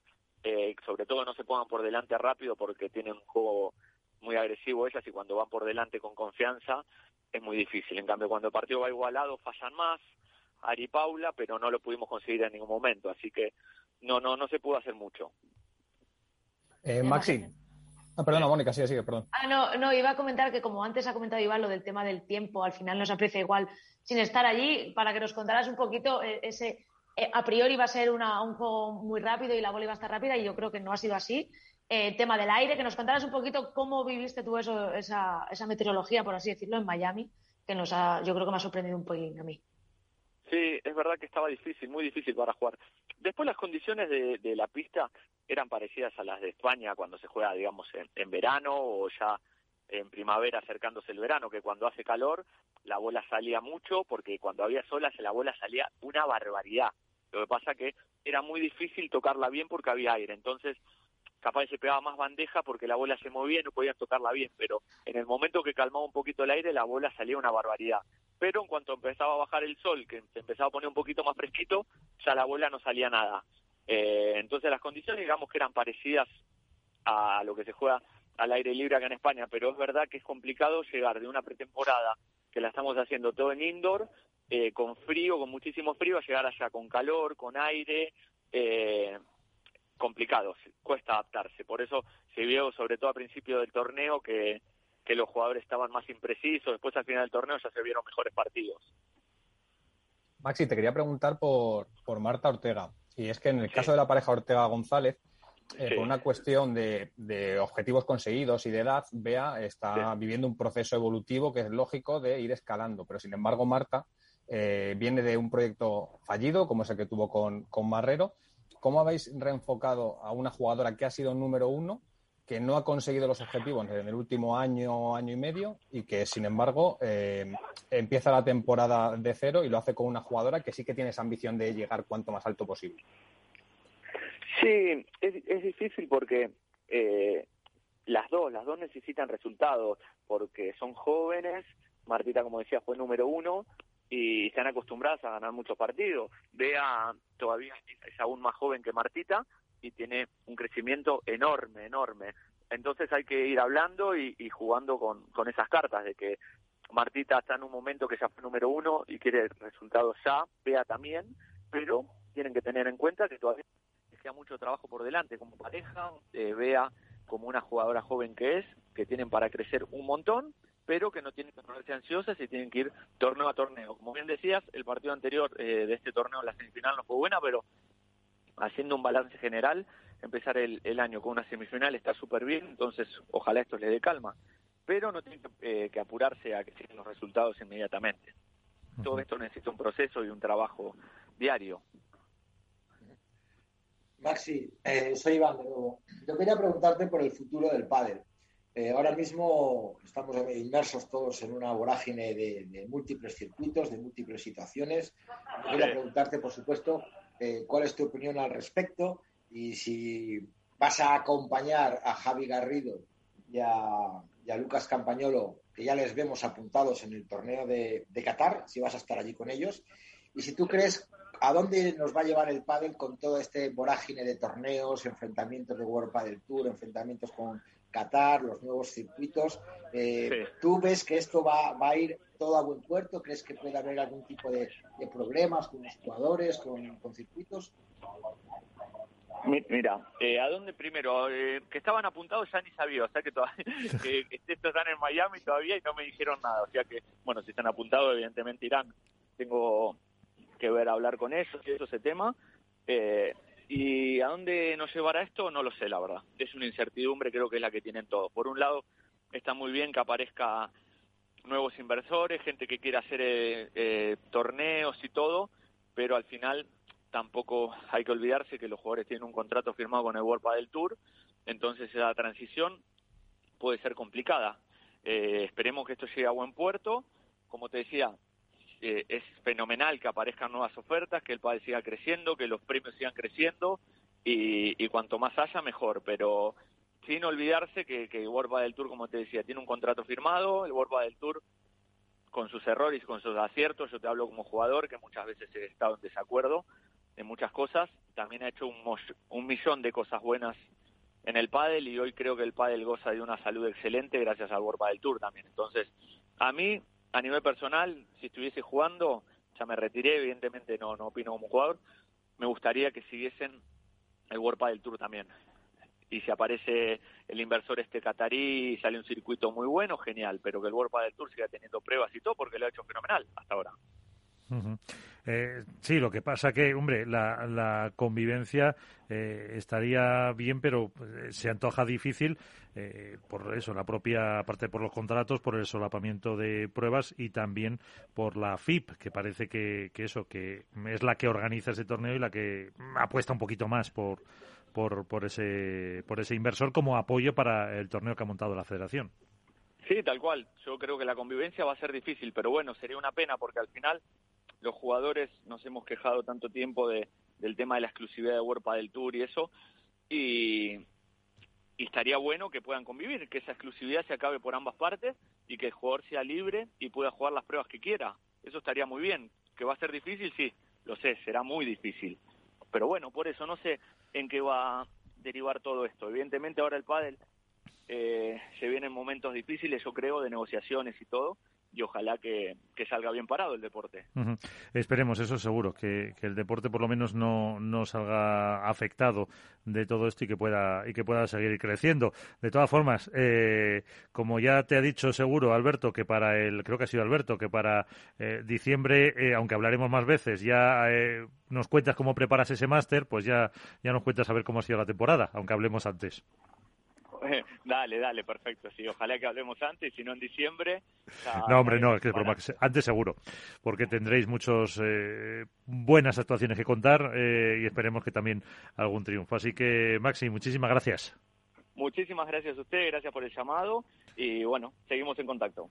eh, sobre todo no se pongan por delante rápido porque tienen un juego muy agresivo ellas y cuando van por delante con confianza es muy difícil. En cambio, cuando el partido va igualado, fallan más, Ari y Paula, pero no lo pudimos conseguir en ningún momento, así que no, no, no se pudo hacer mucho.
Eh, Maxi. Ah, perdona, Mónica, sigue, sigue, perdón.
Ah, no, no, iba a comentar que como antes ha comentado Iván lo del tema del tiempo, al final no se aprecia igual sin estar allí, para que nos contaras un poquito eh, ese, eh, a priori va a ser una, un juego muy rápido y la bola iba a estar rápida y yo creo que no ha sido así. Eh, tema del aire, que nos contaras un poquito cómo viviste tú eso, esa, esa meteorología, por así decirlo, en Miami, que nos ha, yo creo que me ha sorprendido un poquilín a mí.
Sí, es verdad que estaba difícil, muy difícil para jugar. Después las condiciones de, de la pista eran parecidas a las de España cuando se juega, digamos, en, en verano o ya en primavera acercándose el verano, que cuando hace calor la bola salía mucho porque cuando había solas la bola salía una barbaridad. Lo que pasa que era muy difícil tocarla bien porque había aire, entonces capaz se pegaba más bandeja porque la bola se movía y no podías tocarla bien, pero en el momento que calmaba un poquito el aire la bola salía una barbaridad. Pero en cuanto empezaba a bajar el sol, que se empezaba a poner un poquito más fresquito, ya la bola no salía nada. Eh, entonces las condiciones digamos que eran parecidas a lo que se juega al aire libre acá en España, pero es verdad que es complicado llegar de una pretemporada que la estamos haciendo todo en indoor, eh, con frío, con muchísimo frío, a llegar allá con calor, con aire, eh, complicado, cuesta adaptarse. Por eso se vio, sobre todo al principio del torneo, que, que los jugadores estaban más imprecisos, después al final del torneo ya se vieron mejores partidos.
Maxi, te quería preguntar por, por Marta Ortega. Y es que en el caso de la pareja Ortega-González, eh,
Sí.
por una cuestión de, de objetivos conseguidos y de edad, Bea está
Sí.
viviendo un proceso evolutivo que es lógico de ir escalando. Pero sin embargo, Marta eh, viene de un proyecto fallido, como es el que tuvo con, con Marrero. ¿Cómo habéis reenfocado a una jugadora que ha sido número uno, que no ha conseguido los objetivos en el último año, año y medio, y que, sin embargo, eh, empieza la temporada de cero y lo hace con una jugadora que sí que tiene esa ambición de llegar cuanto más alto posible?
Sí, es, es difícil porque eh, las dos, las dos necesitan resultados, porque son jóvenes, Martita, como decía, fue número uno, y están acostumbradas a ganar muchos partidos. Bea todavía es aún más joven que Martita y tiene un crecimiento enorme, enorme. Entonces hay que ir hablando y, jugando con, con esas cartas de que Martita está en un momento que ya fue número uno y quiere resultados ya, Bea también, pero tienen que tener en cuenta que todavía queda mucho trabajo por delante como pareja, eh, Bea como una jugadora joven que es, que tienen para crecer un montón pero que no tienen que ponerse ansiosas y tienen que ir torneo a torneo. Como bien decías, el partido anterior eh, de este torneo, la semifinal, no fue buena, pero haciendo un balance general, empezar el, año con una semifinal está súper bien, entonces ojalá esto le dé calma, pero no tienen que, eh, apurarse a que sigan los resultados inmediatamente. Todo esto necesita un proceso y un trabajo diario.
Maxi, eh, soy Iván de nuevo. Yo quería preguntarte por el futuro del pádel. Eh, ahora mismo estamos inmersos todos en una vorágine de, múltiples circuitos, de múltiples situaciones. Quería preguntarte, por supuesto, eh, cuál es tu opinión al respecto y si vas a acompañar a Javi Garrido y a, Lucas Campañolo, que ya les vemos apuntados en el torneo de, Qatar, si vas a estar allí con ellos. Y si tú crees a dónde nos va a llevar el pádel con todo este vorágine de torneos, enfrentamientos de World Padel Tour, enfrentamientos con Qatar, los nuevos circuitos. Eh, ¿Tú ves que esto va, a ir todo a buen puerto? ¿Crees que puede haber algún tipo de, problemas con los jugadores, con, circuitos?
Mira, eh, ¿a dónde primero? Eh, que estaban apuntados ya ni sabía, o sea que, todavía, que, estos están en Miami todavía y no me dijeron nada, o sea que, bueno, si están apuntados evidentemente irán. Tengo que ver, hablar con ellos ese tema. Eh, ¿Y a dónde nos llevará esto? No lo sé, la verdad. Es una incertidumbre, creo que es la que tienen todos. Por un lado, está muy bien que aparezca nuevos inversores, gente que quiera hacer eh, eh, torneos y todo, pero al final tampoco hay que olvidarse que los jugadores tienen un contrato firmado con el World del Tour, entonces esa transición puede ser complicada. Eh, esperemos que esto llegue a buen puerto. Como te decía, eh, es fenomenal que aparezcan nuevas ofertas, que el país siga creciendo, que los premios sigan creciendo y, cuanto más haya, mejor. Pero sin olvidarse que, que World del Tour, como te decía, tiene un contrato firmado, el World del Tour con sus errores y con sus aciertos, yo te hablo como jugador, que muchas veces he estado en desacuerdo en muchas cosas, también ha hecho un, un millón de cosas buenas en el pádel y hoy creo que el pádel goza de una salud excelente gracias al World del Tour también. Entonces, a mí a nivel personal, si estuviese jugando, ya me retiré, evidentemente no, no opino como jugador, me gustaría que siguiesen el World del Tour también. Y si aparece el inversor este catarí y sale un circuito muy bueno, genial, pero que el World del Tour siga teniendo pruebas y todo, porque lo ha hecho fenomenal hasta ahora.
Eh, sí, lo que pasa que, hombre, la, la convivencia eh, estaría bien, pero eh, se antoja difícil por eso, la propia parte por los contratos, por el solapamiento de pruebas y también por la FIP, que parece que, que eso, que es la que organiza ese torneo y la que apuesta un poquito más por, por, por, ese, por ese inversor como apoyo para el torneo que ha montado la federación.
Sí, tal cual. Yo creo que la convivencia va a ser difícil, pero bueno, sería una pena porque al final los jugadores nos hemos quejado tanto tiempo de, del tema de la exclusividad de World del Tour y eso, y, estaría bueno que puedan convivir, que esa exclusividad se acabe por ambas partes y que el jugador sea libre y pueda jugar las pruebas que quiera. Eso estaría muy bien. ¿Que va a ser difícil? Sí, lo sé, será muy difícil. Pero bueno, por eso no sé en qué va a derivar todo esto. Evidentemente ahora el pádel eh, se vienen momentos difíciles, yo creo, de negociaciones y todo, y ojalá que, salga bien parado el deporte.
Esperemos, eso seguro, que, el deporte por lo menos no, no salga afectado de todo esto y que pueda y que pueda seguir creciendo. De todas formas, eh, como ya te ha dicho seguro Alberto que para el creo que ha sido Alberto que para eh, diciembre, eh, aunque hablaremos más veces, ya nos cuentas cómo preparas ese máster, pues ya ya nos cuentas a ver cómo ha sido la temporada, aunque hablemos antes.
dale, dale, perfecto. Sí, ojalá que hablemos antes, si no en diciembre.
no, hombre, no, es que es broma. Antes seguro, porque tendréis muchas eh, buenas actuaciones que contar eh, y esperemos que también algún triunfo. Así que, Maxi, muchísimas gracias.
Muchísimas gracias a usted, gracias por el llamado y bueno, seguimos en contacto.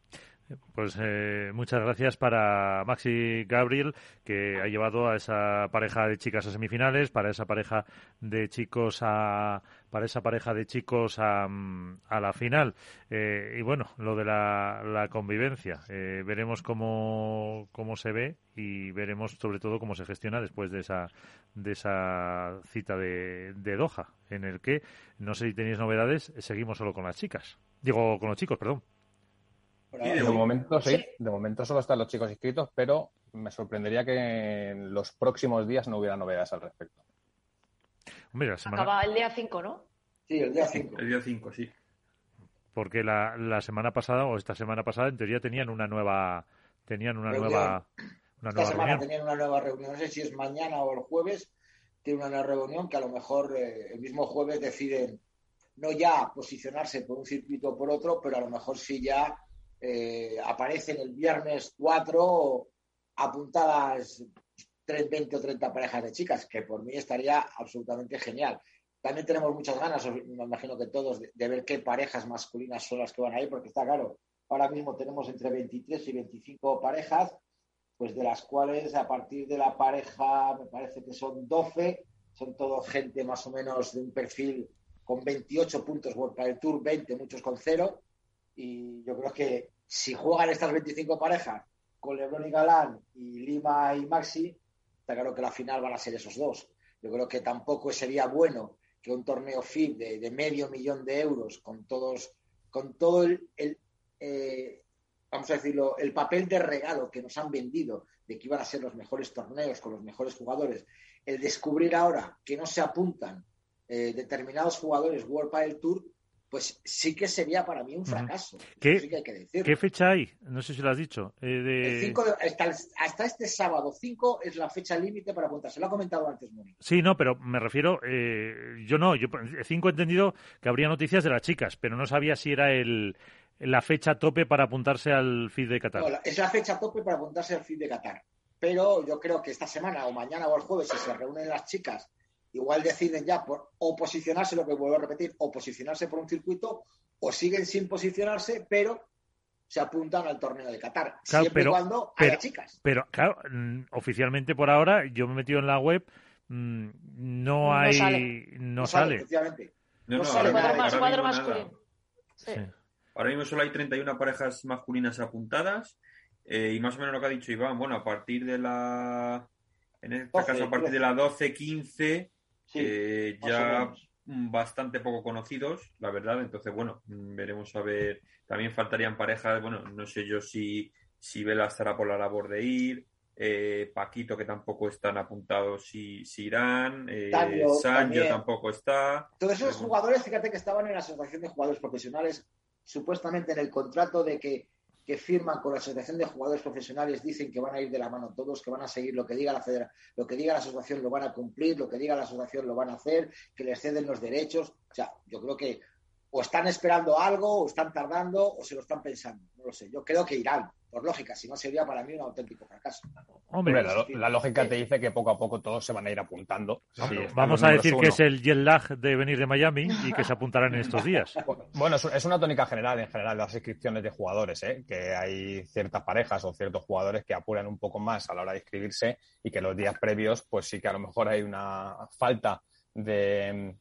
Pues eh, muchas gracias para Maxi Gabriel, que ha llevado a esa pareja de chicas a semifinales, para esa pareja de chicos a para esa pareja de chicos a, la final. Eh, y bueno, lo de la, convivencia. Eh, veremos cómo, cómo se ve y veremos sobre todo cómo se gestiona después de esa, de esa cita de, de Doha, en el que, no sé si tenéis novedades, seguimos solo con las chicas. Digo, con los chicos, perdón.
De momento sí, de momento solo están los chicos inscritos, pero me sorprendería que en los próximos días no hubiera novedades al respecto.
Mira, Acaba el día 5, ¿no?
Sí, el día 5.
El día 5, sí.
Porque la, la semana pasada o esta semana pasada en teoría tenían una nueva tenían una nueva
una esta semana tenían una nueva reunión, no sé si es mañana o el jueves, tiene una nueva reunión que a lo mejor eh, el mismo jueves deciden no ya posicionarse por un circuito o por otro, pero a lo mejor sí ya eh, aparecen el viernes 4 apuntadas 20 o 30 parejas de chicas, que por mí estaría absolutamente genial. También tenemos muchas ganas, me imagino que todos, de, ver qué parejas masculinas son las que van a ir, porque está claro, ahora mismo tenemos entre 23 y 25 parejas, pues de las cuales a partir de la pareja me parece que son 12, son todo gente más o menos de un perfil con 28 puntos World el Tour, 20, muchos con cero. Y yo creo que si juegan estas 25 parejas con Lebron y Galán y Lima y Maxi, está claro que la final van a ser esos dos. Yo creo que tampoco sería bueno que un torneo FIB de, medio millón de euros con todos, con todo el, eh, vamos a decirlo, el papel de regalo que nos han vendido de que iban a ser los mejores torneos con los mejores jugadores, el descubrir ahora que no se apuntan eh, determinados jugadores World Padel Tour, pues sí que sería para mí un fracaso.
¿Qué, fecha hay? No sé si lo has dicho.
Eh, hasta, este sábado 5 es la fecha límite para apuntarse. Lo ha comentado antes, Moni.
Sí, no, pero me refiero, eh, yo no, yo 5 he entendido que habría noticias de las chicas, pero no sabía si era el, la fecha tope para apuntarse al FID de Qatar.
es la fecha tope para apuntarse al FID de Qatar. Pero yo creo que esta semana o mañana o el jueves, si se reúnen las chicas igual deciden ya por o posicionarse, lo que vuelvo a repetir, o posicionarse por un circuito, o siguen sin posicionarse, pero se apuntan al torneo de Qatar, siempre y cuando haya chicas.
Pero, claro, mm, oficialmente por ahora, yo me he metido en la web, mm, no, hay. No, sale.
No, sale, cuadro, masculino.
Ahora mismo solo hay 31 parejas masculinas apuntadas. Eh, y más o menos lo que ha dicho Iván, bueno, a partir de la. En este caso, a partir de la 12-15 eh, ya bastante poco conocidos, la verdad. Entonces, bueno, mm, veremos a ver. También faltarían parejas, bueno, no sé yo si, si Vela estará por la labor de ir. Eh, Paquito, que tampoco están apuntados si, si irán. Eh, Sancho tampoco está.
Todos esos jugadores, fíjate que estaban en la Asociación de Jugadores Profesionales, supuestamente en el contrato de que que firman con la Asociación de Jugadores Profesionales dicen que van a ir de la mano todos, que van a seguir lo que diga la federa, lo que diga la asociación lo van a cumplir, lo que diga la asociación lo van a hacer, que les ceden los derechos. O sea, yo creo que o están esperando algo, o están tardando, o se lo están pensando. No lo sé. Yo creo que irán, por lógica, si no sería para mí un auténtico fracaso.
Hombre, la, lógica te dice que poco a poco todos se van a ir apuntando.
Vamos a decir que es el jet lag de venir de Miami y que se apuntarán en estos días.
Bueno, es una tónica general en general las inscripciones de jugadores, ¿eh? que hay ciertas parejas o ciertos jugadores que apuran un poco más a la hora de inscribirse y que los días previos, pues sí que a lo mejor hay una falta de,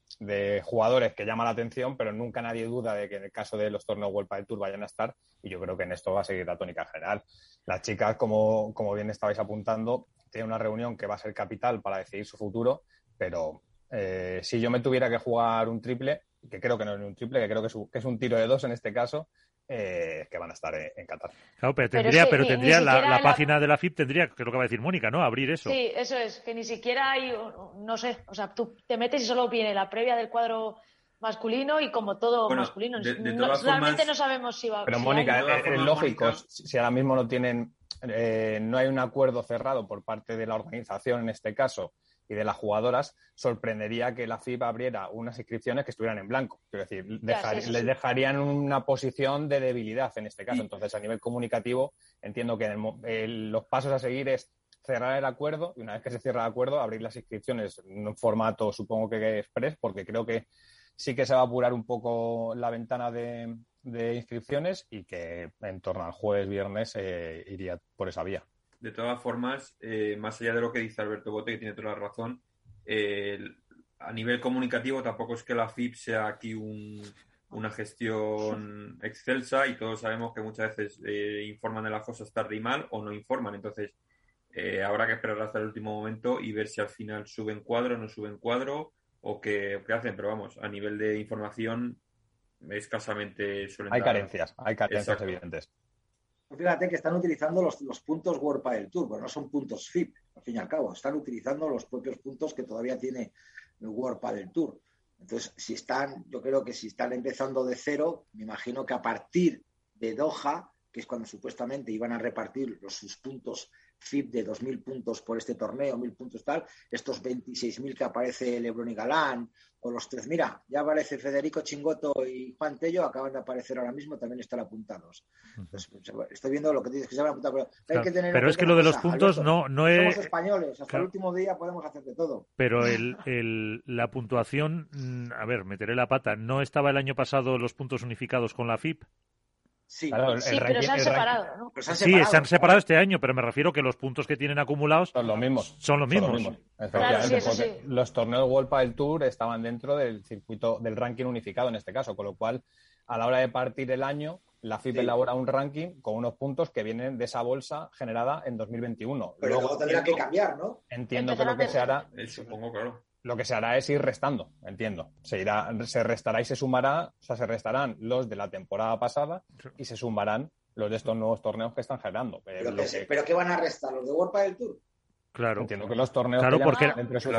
jugadores que llama la atención, pero nunca nadie duda de que en el caso de los torneos World Padel Tour vayan a estar y yo creo que en esto va a seguir la tónica general. Las chicas, como, como bien estabais apuntando, tienen una reunión que va a ser capital para decidir su futuro, pero eh, si yo me tuviera que jugar un triple, que creo que no es un triple, que creo que es un tiro de dos en este caso, eh, que van a estar en Qatar.
Claro, pero tendría, pero, tendría la, página de la FIP tendría, que es lo que va a decir Mónica, ¿no? Abrir eso.
Sí, eso es, que ni siquiera hay, no sé, o sea, tú te metes y solo viene la previa del cuadro masculino y como todo masculino. realmente no sabemos si va
Pero Mónica, es, lógico, si ahora mismo no tienen, eh, no hay un acuerdo cerrado por parte de la organización en este caso y de las jugadoras, sorprendería que la FIB abriera unas inscripciones que estuvieran en blanco. Quiero decir, les dejarían una posición de debilidad en este caso. Entonces, a nivel comunicativo, entiendo que los pasos a seguir es cerrar el acuerdo y una vez que se cierra el acuerdo, abrir las inscripciones en un formato, supongo que express, porque creo que sí que se va a apurar un poco la ventana de, inscripciones y que en torno al jueves, viernes eh, iría por esa vía.
De todas formas, eh, más allá de lo que dice Alberto Bote, que tiene toda la razón, eh, a nivel comunicativo tampoco es que la FIP sea aquí una gestión excelsa y todos sabemos que muchas veces informan de las cosas tarde y mal o no informan. Entonces, eh, habrá que esperar hasta el último momento y ver si al final suben cuadro o no suben cuadro o qué, hacen. Pero vamos, a nivel de información, escasamente suelen
Hay carencias, hay carencias evidentes.
Fíjate que están utilizando los, puntos World del Tour, pero no son puntos FIP, al fin y al cabo. Están utilizando los propios puntos que todavía tiene el World del Tour. Entonces, si están, yo creo que si están empezando de cero, me imagino que a partir de Doha, que es cuando supuestamente iban a repartir los, sus puntos FIP de 2.000 puntos por este torneo, 1.000 puntos tal, estos 26.000 que aparece Lebron y Galán, o los tres, mira, ya aparece Federico Chingoto y Juan Tello, acaban de aparecer ahora mismo, también están apuntados. Pues, estoy viendo lo que dices que se van apuntado, pero hay que tener
Pero es que lo de los puntos no, no
es... Somos españoles, hasta el último día podemos hacer de todo.
Pero el, el, la puntuación, mm, a ver, meteré la pata, ¿no estaba el año pasado los puntos unificados con la FIP?
Sí, pero se han separado, ¿no?
sí, se han separado este año, pero me refiero que los puntos que tienen acumulados
son los mismos.
Son los mismos.
Los torneos World del Tour estaban dentro del circuito del ranking unificado en este caso, con lo cual a la hora de partir el año, la FIP elabora un ranking con unos puntos que vienen de esa bolsa generada en 2021.
Pero luego, tendrá que cambiar, ¿no?
Entiendo que lo que se hará.
Eh, supongo, claro
lo que se hará es ir restando, entiendo. Se irá, se restará y se sumará, o sea, se restarán los de la temporada pasada y se sumarán los de estos nuevos torneos que están generando.
Pero, ¿Pero qué van a restar? ¿Los de World del Tour?
Claro.
Entiendo que los torneos
claro, porque,
entre su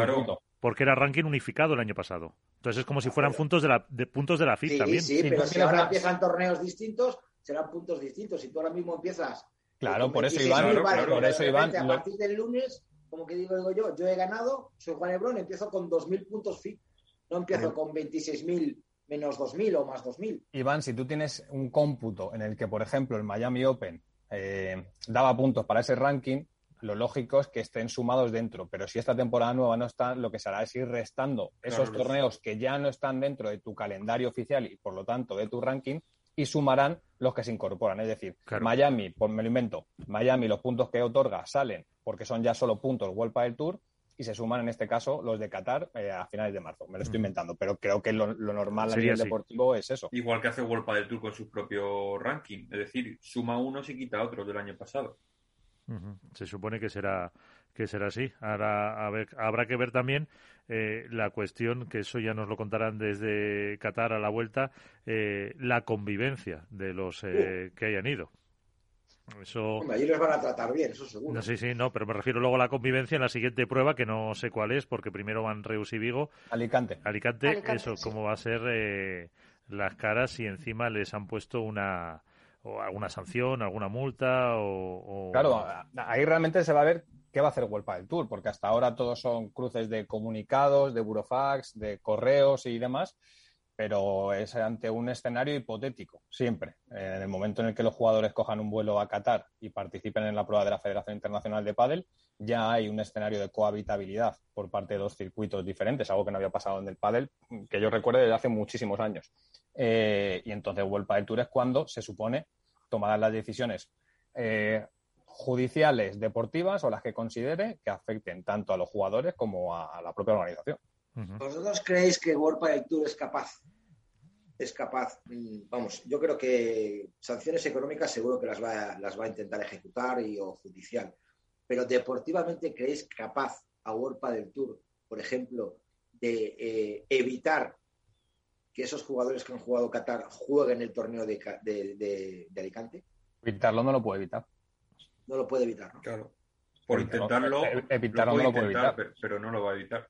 porque era ranking unificado el año pasado. Entonces es como si fueran puntos de la, de, puntos de la FIT también.
Sí, pero si ahora empiezan torneos distintos, serán puntos distintos. Si tú ahora mismo empiezas.
Claro, por eso Iván. por eso Iván.
A partir del lunes como que digo, digo yo, yo he ganado, soy Juan Hebrón, empiezo con 2.000 puntos FIP, no empiezo con 26.000 menos 2.000 o más 2.000.
Iván, si tú tienes un cómputo en el que, por ejemplo, el Miami Open eh, daba puntos para ese ranking, lo lógico es que estén sumados dentro, pero si esta temporada nueva no está, lo que se hará es ir restando esos torneos que ya no están dentro de tu calendario oficial y, por lo tanto, de tu ranking, y sumarán los que se incorporan. Es decir, Miami, pues me lo invento, Miami, los puntos que otorga salen porque son ya solo puntos World del Tour y se suman en este caso los de Qatar eh, a finales de marzo. Me lo estoy inventando, pero creo que lo, normal a nivel deportivo es eso.
Igual que hace World del Tour con su propio ranking, es decir, suma unos y quita otros del año pasado.
Se supone que será que será así. Ahora a ver, habrá que ver también eh, la cuestión, que eso ya nos lo contarán desde Qatar a la vuelta, eh, la convivencia de los eh, que hayan ido.
Eso... allí les van a tratar bien, eso seguro.
No, sí, sí, no, pero me refiero luego a la convivencia en la siguiente prueba, que no sé cuál es, porque primero van Reus y Vigo.
Alicante.
Alicante, eso, cómo va a ser las caras y encima les han puesto una o alguna sanción, alguna multa o,
Claro, ahí realmente se va a ver qué va a hacer World del Tour, porque hasta ahora todos son cruces de comunicados, de burofax, de correos y demás, pero es ante un escenario hipotético, siempre. En el momento en el que los jugadores cojan un vuelo a Qatar y participen en la prueba de la Federación Internacional de Pádel, ya hay un escenario de cohabitabilidad por parte de dos circuitos diferentes, algo que no había pasado en el pádel, que yo recuerdo desde hace muchísimos años. Eh, y entonces World del Tour es cuando se supone tomarán las decisiones eh, judiciales, deportivas o las que considere que afecten tanto a los jugadores como a, la propia organización.
¿Vosotros creéis que World del Tour es capaz? Es capaz, vamos, yo creo que sanciones económicas seguro que las va, las va a intentar ejecutar y o judicial, pero deportivamente creéis capaz a World del Tour, por ejemplo, de eh, evitar que esos jugadores que han jugado Qatar jueguen el torneo de, de, de Alicante?
Evitarlo no lo puede evitar
no lo puede evitar. ¿no?
Claro. Por intentarlo,
eh, evitarlo no lo puede evitar.
Pero, no lo va a evitar.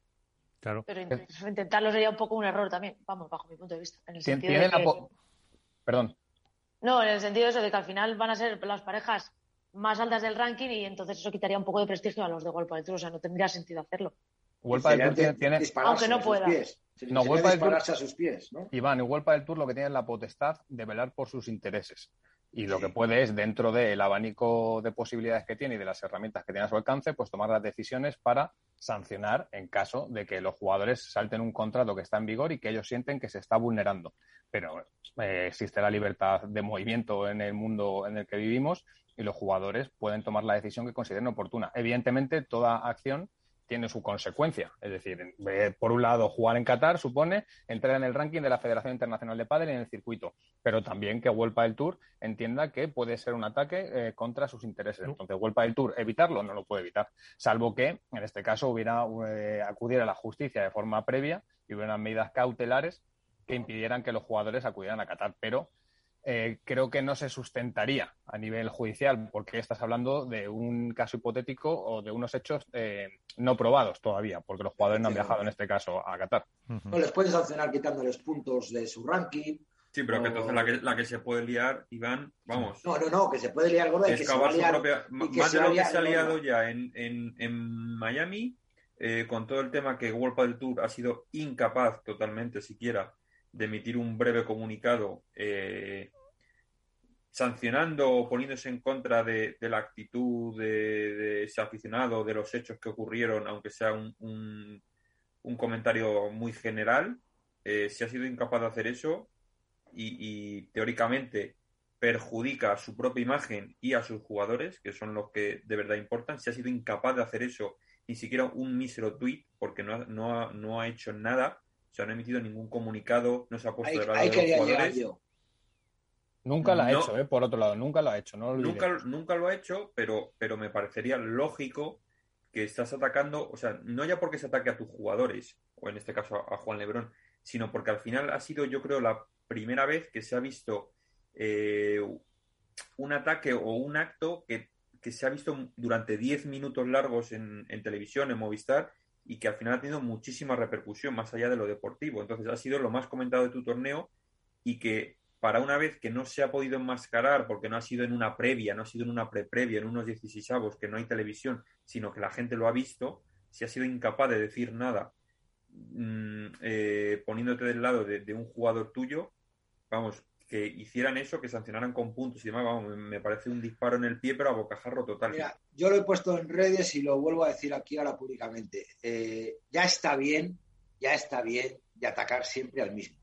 Claro.
Pero intentarlo sería un poco un error también, vamos, bajo mi punto de vista. En el sentido
de Perdón.
No, en el sentido de eso, de que al final van a ser las parejas más altas del ranking y entonces eso quitaría un poco de prestigio a los de golpe del Tour, o sea, no tendría sentido hacerlo.
World Padel Tour tiene,
aunque no pueda.
no,
World dispararse a sus pies, ¿no?
Iván, World del Tour lo que tiene es la potestad de velar por sus intereses. Y lo que puede es, dentro del abanico de posibilidades que tiene y de las herramientas que tiene a su alcance, pues tomar las decisiones para sancionar en caso de que los jugadores salten un contrato que está en vigor y que ellos sienten que se está vulnerando. Pero eh, existe la libertad de movimiento en el mundo en el que vivimos y los jugadores pueden tomar la decisión que consideren oportuna. Evidentemente, toda acción tiene su consecuencia. Es decir, por un lado, jugar en Qatar supone entrar en el ranking de la Federación Internacional de Padel en el circuito, pero también que World del Tour entienda que puede ser un ataque eh, contra sus intereses. Entonces, World del Tour, evitarlo no lo puede evitar, salvo que, en este caso, hubiera eh, acudir a la justicia de forma previa y hubiera medidas cautelares que impidieran que los jugadores acudieran a Qatar. Pero eh, creo que no se sustentaría a nivel judicial, porque estás hablando de un caso hipotético o de unos hechos eh, no probados todavía, porque los jugadores no han viajado en este caso a Qatar.
No les puedes sancionar quitándoles puntos de su ranking.
Sí, pero que entonces la que, la que se puede liar, Iván, vamos.
No, no, no, que se puede liar gorda y que se va
liar, propia... Más de lo que se ha liado ya en, en, en Miami, eh, con todo el tema que World del Tour ha sido incapaz totalmente siquiera de emitir un breve comunicado eh, sancionando o poniéndose en contra de, la actitud de, ese aficionado, de los hechos que ocurrieron, aunque sea un, un, comentario muy general, eh, si ha sido incapaz de hacer eso y, teóricamente perjudica a su propia imagen y a sus jugadores, que son los que de verdad importan, si ha sido incapaz de hacer eso, ni siquiera un mísero tweet, porque no, no, no ha hecho nada, o sea, no ha emitido ningún comunicado, no se ha puesto de lado de los jugadores.
Nunca lo ha hecho, ¿eh? por otro lado, nunca lo ha hecho. No
nunca, nunca lo ha hecho, pero, pero me parecería lógico que estás atacando, o sea, no ya porque se ataque a tus jugadores, o en este caso a, Juan Lebrón, sino porque al final ha sido, yo creo, la primera vez que se ha visto eh, un ataque o un acto que, que se ha visto durante 10 minutos largos en, en televisión, en Movistar, y que al final ha tenido muchísima repercusión más allá de lo deportivo. Entonces ha sido lo más comentado de tu torneo y que para una vez que no se ha podido enmascarar porque no ha sido en una previa, no ha sido en una pre-previa, en unos 16 avos, que no hay televisión, sino que la gente lo ha visto, si ha sido incapaz de decir nada mm, eh, poniéndote del lado de, un jugador tuyo, vamos, que hicieran eso, que sancionaran con puntos y demás, vamos, me parece un disparo en el pie, pero a bocajarro total.
Mira, yo lo he puesto en redes y lo vuelvo a decir aquí ahora públicamente. Eh, ya está bien, ya está bien de atacar siempre al mismo.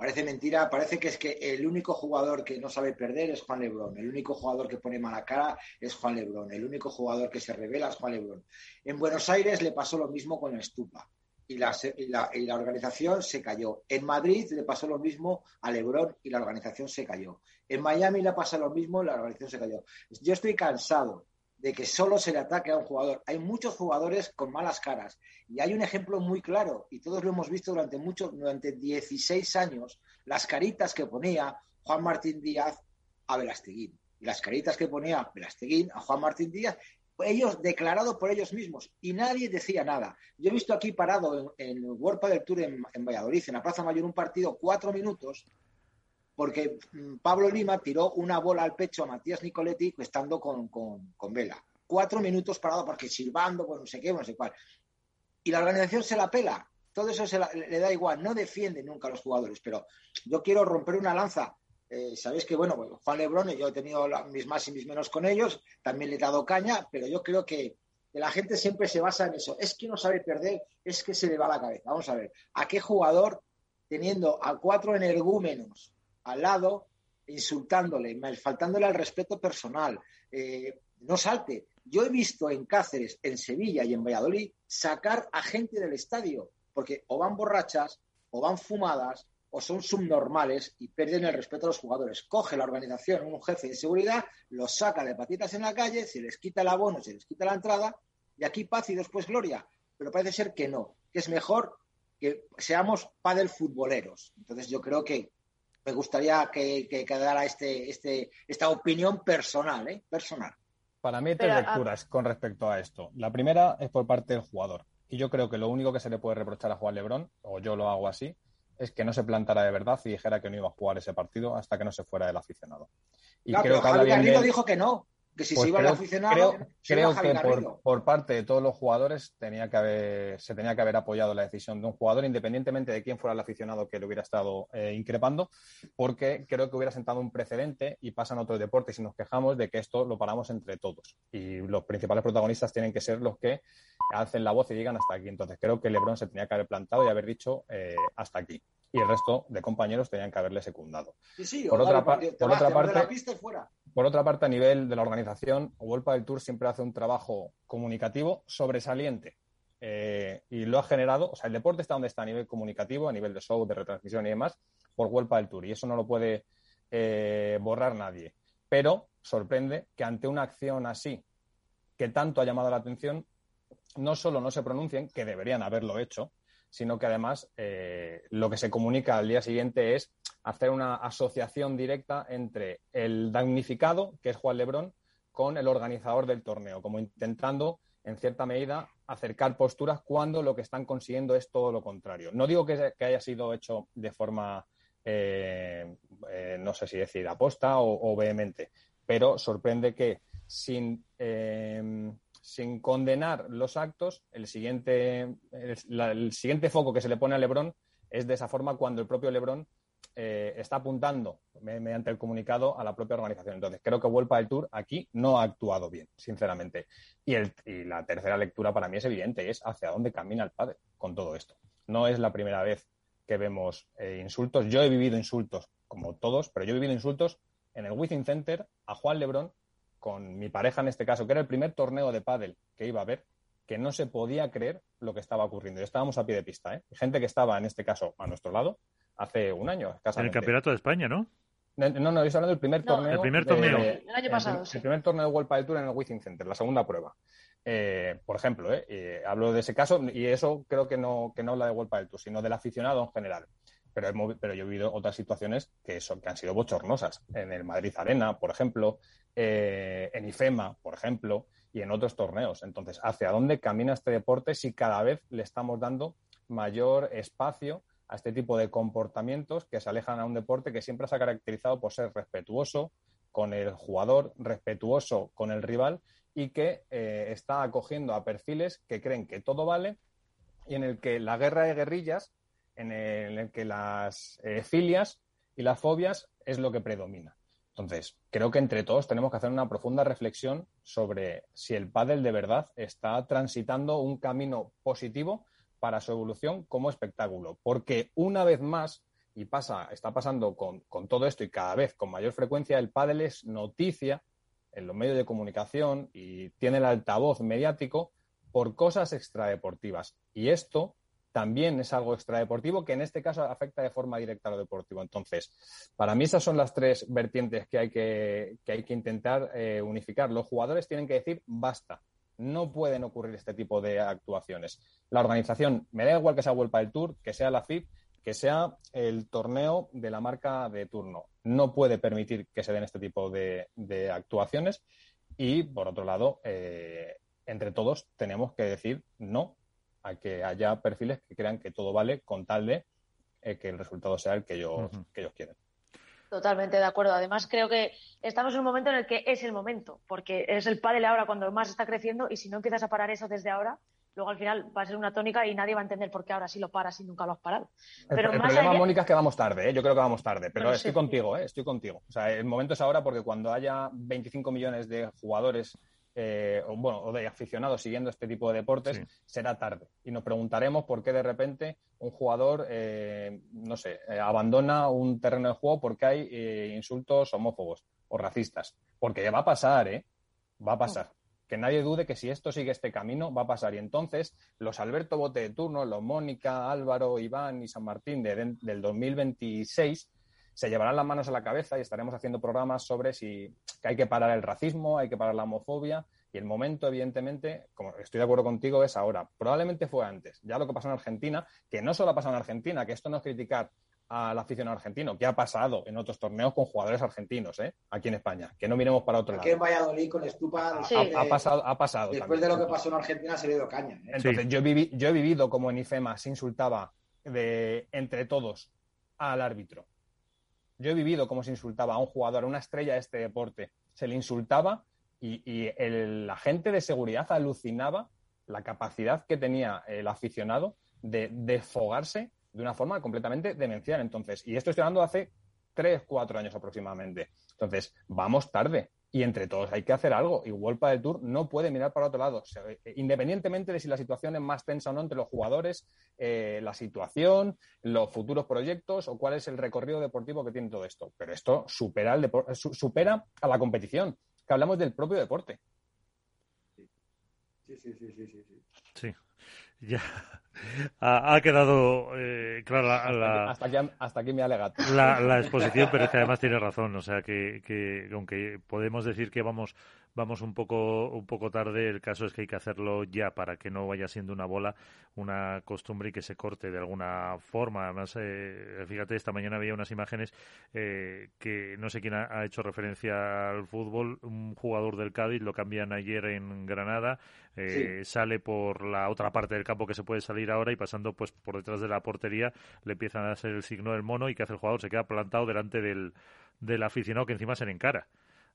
Parece mentira, parece que es que el único jugador que no sabe perder es Juan Lebrón, el único jugador que pone mala cara es Juan Lebrón, el único jugador que se revela es Juan Lebrón. En Buenos Aires le pasó lo mismo con y la, organización se cayó. En Madrid le pasó lo mismo a Lebron y la organización se cayó. En Miami le pasa lo mismo la organización se cayó. Yo estoy cansado de que solo se le ataque a un jugador. Hay muchos jugadores con malas caras y hay un ejemplo muy claro y todos lo hemos visto durante mucho, durante 16 años, las caritas que ponía Juan Martín Díaz a Velasteguín y las caritas que ponía Velasteguín a Juan Martín Díaz ellos declarado por ellos mismos y nadie decía nada. Yo he visto aquí parado en, el World del Tour en, Valladolid, en la Plaza Mayor, un partido cuatro minutos porque mm, Pablo Lima tiró una bola al pecho a Matías Nicoletti estando con, con, Vela. Cuatro minutos parado porque silbando, con no sé qué, no sé cuál. Y la organización se la pela. Todo eso se le da igual. No defiende nunca a los jugadores. Pero yo quiero romper una lanza eh, sabéis que, bueno, pues, Juan Lebrón, yo he tenido mis más y mis menos con ellos, también le he dado caña, pero yo creo que, la gente siempre se basa en eso. Es que no sabe perder, es que se le va la cabeza. Vamos a ver, ¿a qué jugador, teniendo a cuatro energúmenos al lado, insultándole, faltándole al respeto personal, eh, no salte? Yo he visto en Cáceres, en Sevilla y en Valladolid sacar a gente del estadio, porque o van borrachas, o van fumadas, o son subnormales y pierden el respeto a los jugadores. Coge la organización un jefe de seguridad, los saca de patitas en la calle, se les quita el abono, se les quita la entrada, y aquí paz y después gloria. Pero parece ser que no, que es mejor que seamos padel futboleros. Entonces yo creo que me gustaría que, quedara este, este, esta opinión personal, ¿eh? Personal.
Para mí hay tres lecturas con respecto a esto. La primera es por parte del jugador. Y yo creo que lo único que se le puede reprochar a Juan Lebrón, o yo lo hago así, es que no se plantara de verdad y dijera que no iba a jugar ese partido hasta que no se fuera el aficionado.
Y creo que Javi Garrido dijo que no. Que si
Pues
se iba
creo,
el aficionado,
creo-
se
creo
iba Javi
que por, por parte de todos los jugadores tenía que haber, se tenía que haber apoyado la decisión de un jugador, independientemente de quién fuera el aficionado que le hubiera estado eh, increpando, porque creo que hubiera sentado un precedente y pasan otros deportes y nos quejamos de que esto lo paramos entre todos. Y los principales protagonistas tienen que ser los que alcen la voz y digan hasta aquí. Entonces creo que Lebron se tenía que haber plantado y haber dicho eh, hasta aquí. Y el resto de compañeros tenían que haberle secundado.
Sí, sí,
Por otra por otra
te vas de la
parte-
pista y fuera.
Por otra parte, a nivel de la organización, World del Tour siempre hace un trabajo comunicativo sobresaliente. Eh, y lo ha generado, o sea, el deporte está donde está a nivel comunicativo, a nivel de show, de retransmisión y demás, por World del Tour. Y eso no lo puede eh, borrar nadie. Pero sorprende que ante una acción así, que tanto ha llamado la atención, no solo no se pronuncien, que deberían haberlo hecho, sino que además eh, lo que se comunica al día siguiente es hacer una asociación directa entre el damnificado, que es Juan Lebrón, con el organizador del torneo, como intentando, en cierta medida, acercar posturas cuando lo que están consiguiendo es todo lo contrario. No digo que, haya sido hecho de forma, eh, eh, no sé si decir, aposta o, o vehemente, pero sorprende que sin, sin condenar los actos, el siguiente, el, siguiente foco que se le pone a Lebrón es de esa forma cuando el propio Lebrón eh, está apuntando me- mediante el comunicado a la propia organización. Entonces, creo que Vuelpa del Tour aquí no ha actuado bien, sinceramente. Y, el, y la tercera lectura para mí es evidente, es hacia dónde camina el padre con todo esto. No es la primera vez que vemos eh, insultos. Yo he vivido insultos, como todos, pero yo he vivido insultos en el Within Center a Juan Lebrón, con mi pareja en este caso, que era el primer torneo de pádel que iba a ver, que no se podía creer lo que estaba ocurriendo. Y estábamos a pie de pista, ¿eh? Gente que estaba, en este caso, a nuestro lado, hace un año,
En el. Campeonato de España, ¿no?
No, no, no, yo estoy hablando del primer
No,
torneo.
El primer
de-
torneo.
El año pasado,
el,
sí.
el primer torneo de World Padel Tour en el Within Center, la segunda prueba. Eh, por ejemplo, eh, eh, hablo de ese caso y eso creo que no, que no habla de World Padel Tour, sino del aficionado en general. Pero, pero yo he vivido otras situaciones que, son, que han sido bochornosas. En el Madrid Arena, por ejemplo, eh, en IFEMA, por ejemplo, y en otros torneos. Entonces, ¿hacia dónde camina este deporte si cada vez le estamos dando mayor espacio a este tipo de comportamientos que se alejan a un deporte que siempre se ha caracterizado por ser respetuoso con el jugador, respetuoso con el rival y que eh, está acogiendo a perfiles que creen que todo vale y en el que la guerra de guerrillas, en el, que las eh, filias y las fobias es lo que predomina. Entonces, creo que entre todos tenemos que hacer una profunda reflexión sobre si el pádel de verdad está transitando un camino positivo para su evolución como espectáculo. Porque una vez más, y pasa, está pasando con, con todo esto y cada vez con mayor frecuencia, el pádel es noticia en los medios de comunicación y tiene el altavoz mediático por cosas extradeportivas. Y esto también es algo extradeportivo que en este caso afecta de forma directa a lo deportivo. Entonces, para mí esas son las tres vertientes que hay que, que, hay que intentar eh, unificar. Los jugadores tienen que decir basta. No pueden ocurrir este tipo de actuaciones. La organización, me da igual que sea Vuelta del Tour, que sea la FIP, que sea el torneo de la marca de turno. No puede permitir que se den este tipo de, actuaciones. Y, por otro lado, eh, entre todos tenemos que decir no a que haya perfiles que crean que todo vale con tal de eh, que el resultado sea el que ellos, uh -huh. que ellos quieren.
Totalmente de acuerdo. Además, creo que estamos en un momento en el que es el momento, porque es el pádel ahora cuando más está creciendo y si no empiezas a parar eso desde ahora, luego al final va a ser una tónica y nadie va a entender por qué ahora sí lo paras y nunca lo has parado.
Pero el, el problema, allá... Mónica, es que vamos tarde, ¿eh? yo creo que vamos tarde, pero bueno, estoy sí. contigo, ¿eh? estoy contigo. O sea, el momento es ahora porque cuando haya 25 millones de jugadores eh, o, bueno, o de aficionados siguiendo este tipo de deportes, sí. será tarde. Y nos preguntaremos por qué de repente un jugador, eh, no sé, eh, abandona un terreno de juego porque hay eh, insultos homófobos o racistas. Porque va a pasar, ¿eh? Va a pasar. Que nadie dude que si esto sigue este camino, va a pasar. Y entonces, los Alberto Bote de turno, los Mónica, Álvaro, Iván y San Martín de, de, del 2026 se llevarán las manos a la cabeza y estaremos haciendo programas sobre si que hay que parar el racismo, hay que parar la homofobia y el momento, evidentemente, como estoy de acuerdo contigo, es ahora. Probablemente fue antes. Ya lo que pasó en Argentina, que no solo ha pasado en Argentina, que esto no es criticar al aficionado argentino, que ha pasado en otros torneos con jugadores argentinos, ¿eh? aquí en España, que no miremos para otro
aquí
lado.
Aquí en Valladolid con Estupa...
Sí. Ha, ha, pasado, ha pasado.
Después
también.
de lo que pasó en Argentina se le dio caña. ¿eh?
Entonces, sí. yo, viví, yo he vivido como en IFEMA se insultaba de, entre todos al árbitro. Yo he vivido como se insultaba a un jugador, a una estrella de este deporte. Se le insultaba Y, el agente de seguridad alucinaba la capacidad que tenía el aficionado de desfogarse de una forma completamente demencial. Entonces, y esto estoy hablando de hace tres, cuatro años aproximadamente. Entonces, vamos tarde y entre todos hay que hacer algo. Y Wolpa del Tour no puede mirar para otro lado. Eh, independientemente de si la situación es más tensa o no entre los jugadores, eh, la situación, los futuros proyectos o cuál es el recorrido deportivo que tiene todo esto. Pero esto supera, el supera a la competición, que hablamos del propio deporte.
Sí, sí, sí, sí, sí.
Sí, ya ha, quedado eh, clara la,
hasta, aquí, hasta, aquí, me ha legado.
La, exposición, pero es que además tiene razón. O sea, que, que aunque podemos decir que vamos vamos un poco un poco tarde, el caso es que hay que hacerlo ya para que no vaya siendo una bola, una costumbre y que se corte de alguna forma. Además, eh, fíjate, esta mañana había unas imágenes eh, que no sé quién ha, hecho referencia al fútbol. Un jugador del Cádiz lo cambian ayer en Granada, eh, sale por la otra parte del campo que se puede salir ahora y pasando pues por detrás de la portería le empiezan a hacer el signo del mono y que hace el jugador se queda plantado delante del, del aficionado que encima se le encara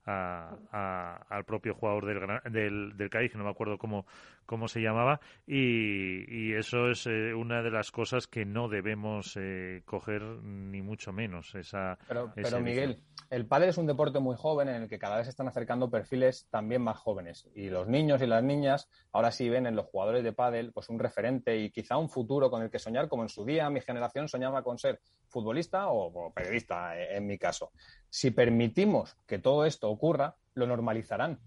al propio jugador del, del, del Cádiz, no me acuerdo cómo, cómo se llamaba, y, eso es eh, una de las cosas que no debemos eh, coger ni mucho menos. Esa,
pero, pero Miguel, el pádel es un deporte muy joven en el que cada vez se están acercando perfiles también más jóvenes, y los niños y las niñas ahora sí ven en los jugadores de pádel pues un referente y quizá un futuro con el que soñar, como en su día mi generación soñaba con ser futbolista o, periodista, eh, en mi caso. Si permitimos que todo esto ocurra, lo normalizarán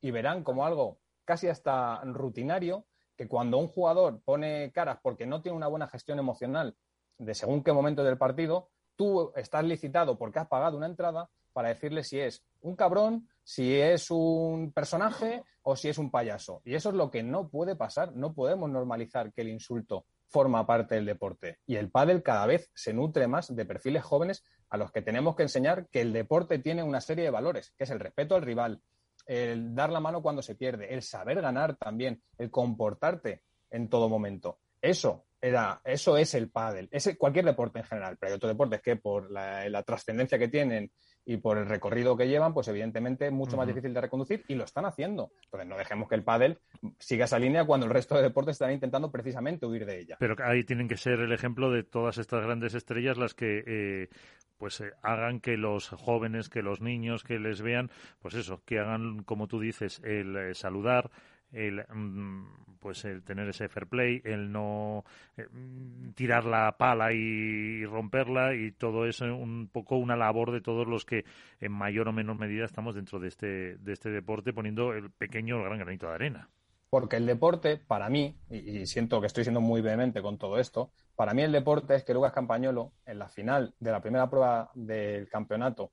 y verán como algo casi hasta rutinario que cuando un jugador pone caras porque no tiene una buena gestión emocional de según qué momento del partido, tú estás licitado porque has pagado una entrada para decirle si es un cabrón, si es un personaje o si es un payaso. Y eso es lo que no puede pasar. No podemos normalizar que el insulto forma parte del deporte. Y el pádel cada vez se nutre más de perfiles jóvenes a los que tenemos que enseñar que el deporte tiene una serie de valores, que es el respeto al rival, el dar la mano cuando se pierde, el saber ganar también, el comportarte en todo momento. Eso era, eso es el pádel, es cualquier deporte en general, pero hay otros deportes que por la, trascendencia que tienen y por el recorrido que llevan, pues evidentemente es mucho más difícil de reconducir y lo están haciendo. Entonces no dejemos que el pádel siga esa línea cuando el resto de deportes están intentando precisamente huir de ella.
Pero ahí tienen que ser el ejemplo de todas estas grandes estrellas las que eh, pues eh, hagan que los jóvenes, que los niños que les vean, pues eso, que hagan como tú dices, el eh, saludar, el mm, pues el tener ese fair play, el no eh, tirar la pala y, romperla y todo eso un poco una labor de todos los que en mayor o menor medida estamos dentro de este de este deporte poniendo el pequeño el gran granito de arena.
Porque el deporte, para mí, y, siento que estoy siendo muy vehemente con todo esto, para mí el deporte es que Lucas Campañolo, en la final de la primera prueba del campeonato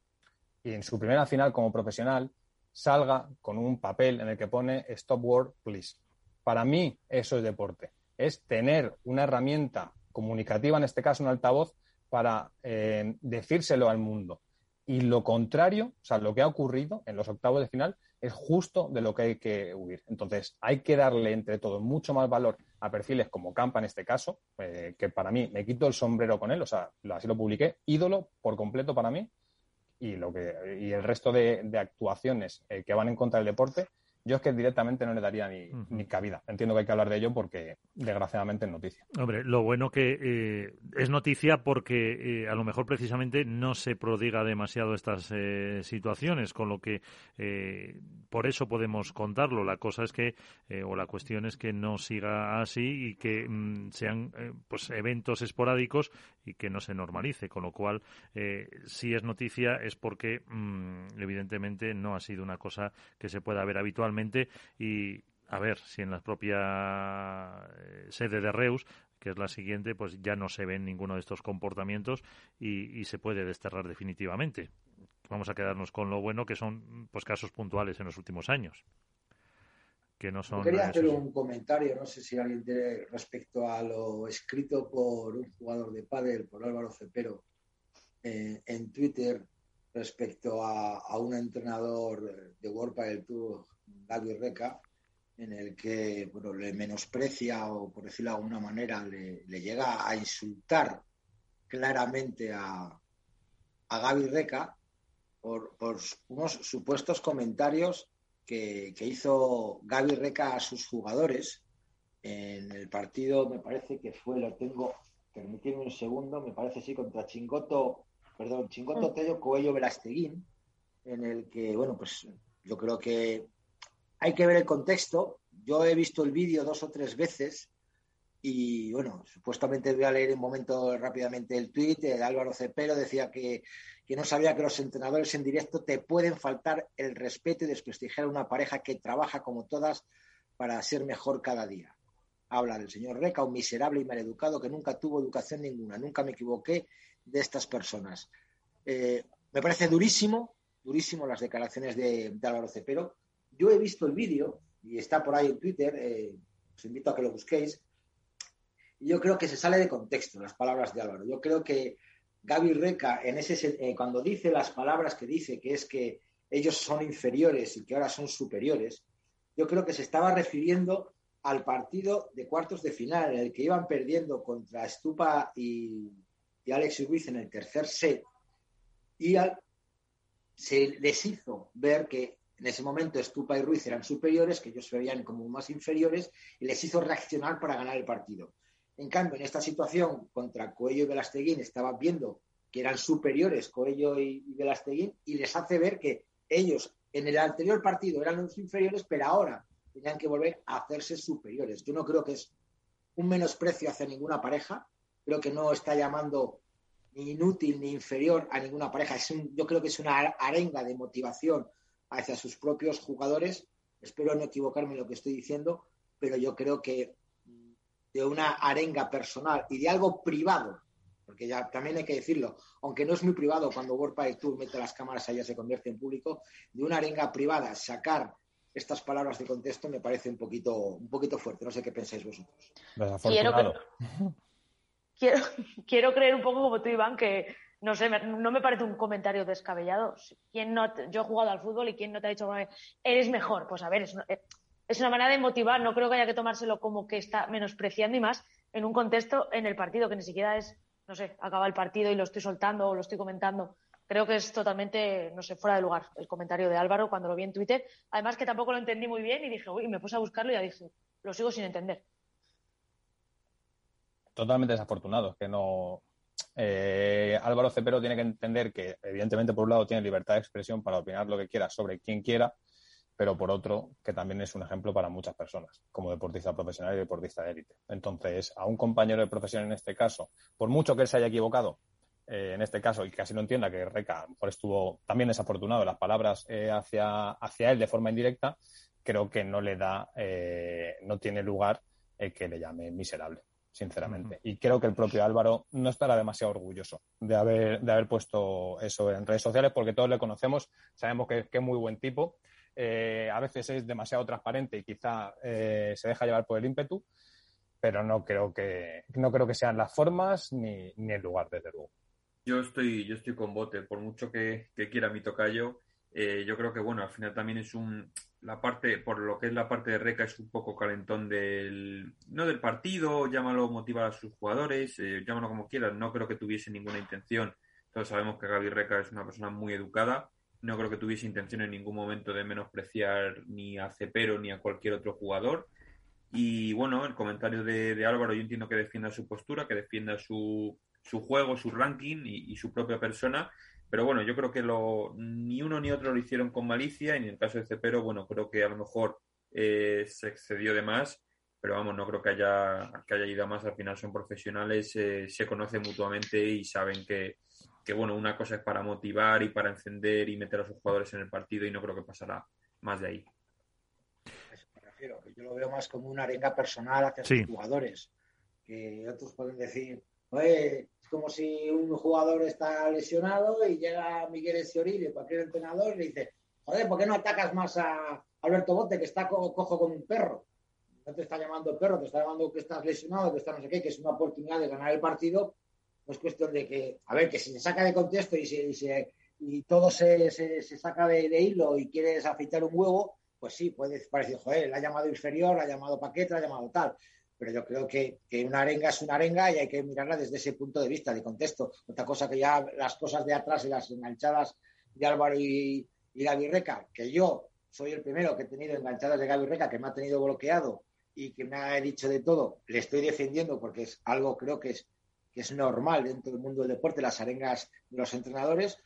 y en su primera final como profesional, salga con un papel en el que pone Stop War, please. Para mí eso es deporte. Es tener una herramienta comunicativa, en este caso un altavoz, para eh, decírselo al mundo. Y lo contrario, o sea, lo que ha ocurrido en los octavos de final es justo de lo que hay que huir. Entonces, hay que darle entre todo mucho más valor a perfiles como Campa en este caso, eh, que para mí me quito el sombrero con él, o sea, así lo publiqué, ídolo por completo para mí, y, lo que, y el resto de, actuaciones eh, que van en contra del deporte, yo es que directamente no le daría ni, ni, cabida. Entiendo que hay que hablar de ello porque desgraciadamente es noticia.
Hombre, lo bueno que eh, es noticia porque eh, a lo mejor precisamente no se prodiga demasiado estas eh, situaciones, con lo que por eso podemos contarlo. La cosa es que, o la cuestión es que no siga así y que mm, sean pues eventos esporádicos y que no se normalice, con lo cual si es noticia es porque mm, evidentemente no ha sido una cosa que se pueda ver habitualmente y a ver si en la propia eh, sede de Reus que es la siguiente, pues ya no se ven ninguno de estos comportamientos y, se puede desterrar definitivamente. Vamos a quedarnos con lo bueno que son pues casos puntuales en los últimos años. Que no son.
quería hacer un comentario, no sé si alguien tiene respecto a lo escrito por un jugador de pádel, por Álvaro Cepero, eh, en Twitter respecto a, un entrenador de World del Tour David Reca, en el que bueno, le menosprecia o, por decirlo de alguna manera, le, llega a insultar claramente a, a Gaby Reca por, unos supuestos comentarios que, hizo Gaby Reca a sus jugadores en el partido, me parece que fue, lo tengo, permitidme un segundo, me parece sí, contra Chingoto, perdón, Chingoto mm. Tello Coello Velasteguín, en el que, bueno, pues yo creo que hay que ver el contexto. Yo he visto el vídeo dos o tres veces y bueno, supuestamente voy a leer un momento rápidamente el tuit de Álvaro Cepero, decía que, no sabía que los entrenadores en directo te pueden faltar el respeto y desprestigiar a una pareja que trabaja como todas para ser mejor cada día. Habla del señor Reca, un miserable y maleducado que nunca tuvo educación ninguna, nunca me equivoqué de estas personas. Eh, me parece durísimo, durísimo las declaraciones de, Álvaro Cepero. Yo he visto el vídeo y está por ahí en Twitter, eh, os invito a que lo busquéis yo creo que se sale de contexto las palabras de Álvaro. Yo creo que Gaby Reca, en ese, eh, cuando dice las palabras que dice, que es que ellos son inferiores y que ahora son superiores, yo creo que se estaba refiriendo al partido de cuartos de final, en el que iban perdiendo contra Stupa y, Alex Ruiz en el tercer set, y se les hizo ver que en ese momento Stupa y Ruiz eran superiores, que ellos se veían como más inferiores, y les hizo reaccionar para ganar el partido. En cambio, en esta situación contra Coello y Velasteguín estaba viendo que eran superiores Coello y Velasteguín y les hace ver que ellos en el anterior partido eran los inferiores, pero ahora tenían que volver a hacerse superiores. Yo no creo que es un menosprecio hacia ninguna pareja, creo que no está llamando ni inútil ni inferior a ninguna pareja. Es yo creo que es una arenga de motivación hacia sus propios jugadores. Espero no equivocarme en lo que estoy diciendo, pero yo creo que de una arenga personal y de algo privado, porque ya también hay que decirlo, aunque no es muy privado cuando World Tour mete las cámaras allá se convierte en público, de una arenga privada sacar estas palabras de contexto me parece un poquito, un poquito fuerte. No sé qué pensáis vosotros.
Quiero, quiero, quiero, creer un poco como tú, Iván, que no sé, no me parece un comentario descabellado. ¿Quién no, yo he jugado al fútbol y quién no te ha dicho eres mejor? Pues a ver, es, es una manera de motivar, no creo que haya que tomárselo como que está menospreciando y más en un contexto en el partido que ni siquiera es, no sé, acaba el partido y lo estoy soltando o lo estoy comentando. Creo que es totalmente, no sé, fuera de lugar el comentario de Álvaro cuando lo vi en Twitter. Además que tampoco lo entendí muy bien y dije, uy, me puse a buscarlo y ya dije, lo sigo sin entender.
Totalmente desafortunado, que no, eh, Álvaro Cepero tiene que entender que, evidentemente, por un lado, tiene libertad de expresión para opinar lo que quiera sobre quien quiera, pero por otro, que también es un ejemplo para muchas personas, como deportista profesional y deportista de élite. Entonces, a un compañero de profesión en este caso, por mucho que él se haya equivocado, eh, en este caso, y casi no entienda que Reca por estuvo también desafortunado las palabras eh, hacia, hacia él de forma indirecta, creo que no le da, eh, no tiene lugar que le llame miserable sinceramente. Y creo que el propio Álvaro no estará demasiado orgulloso de haber, de haber puesto eso en redes sociales, porque todos le conocemos, sabemos que, que es muy buen tipo eh, a veces es demasiado transparente y quizá eh, se deja llevar por el ímpetu, pero no creo que, no creo que sean las formas ni, ni el lugar, desde luego.
Yo estoy, yo estoy con bote, por mucho que, quiera mi tocayo, eh, yo creo que bueno, al final también es un la parte, por lo que es la parte de Reca, es un poco calentón del, no del partido, llámalo motivar a sus jugadores, llámalo como quieras, no creo que tuviese ninguna intención. Todos sabemos que Gaby Reca es una persona muy educada, no creo que tuviese intención en ningún momento de menospreciar ni a Cepero ni a cualquier otro jugador. Y bueno, el comentario de, Álvaro, yo entiendo que defienda su postura, que defienda su, su juego, su ranking y, su propia persona. Pero bueno, yo creo que lo, ni uno ni otro lo hicieron con malicia. Y en el caso de Cepero, bueno, creo que a lo mejor eh, se excedió de más. Pero vamos, no creo que haya, que haya ido a más. Al final son profesionales, eh, se conocen mutuamente y saben que, que bueno, una cosa es para motivar y para encender y meter a sus jugadores en el partido y no creo que pasará más de ahí.
me refiero, que yo lo veo más como una arenga personal hacia sus jugadores, que otros pueden decir, Oye, es como si un jugador está lesionado y llega Miguel Esciorillo, cualquier entrenador, y le dice, joder, ¿por qué no atacas más a Alberto Bote, que está cojo con un perro? No te está llamando perro, te está llamando que estás lesionado, que está no sé qué, que es una oportunidad de ganar el partido es cuestión de que, a ver, que si se saca de contexto y, se, y, todo se, se, saca de, hilo y quieres afeitar un huevo, pues sí, puede parecer, joder, la ha llamado inferior, la ha llamado paquete, la ha llamado tal. Pero yo creo que, una arenga es una arenga y hay que mirarla desde ese punto de vista, de contexto. Otra cosa que ya las cosas de atrás y las enganchadas de Álvaro y, y Reca, que yo soy el primero que he tenido enganchadas de Gaby Reca, que me ha tenido bloqueado y que me ha dicho de todo, le estoy defendiendo porque es algo creo que es, que es normal dentro del mundo del deporte, las arengas de los entrenadores,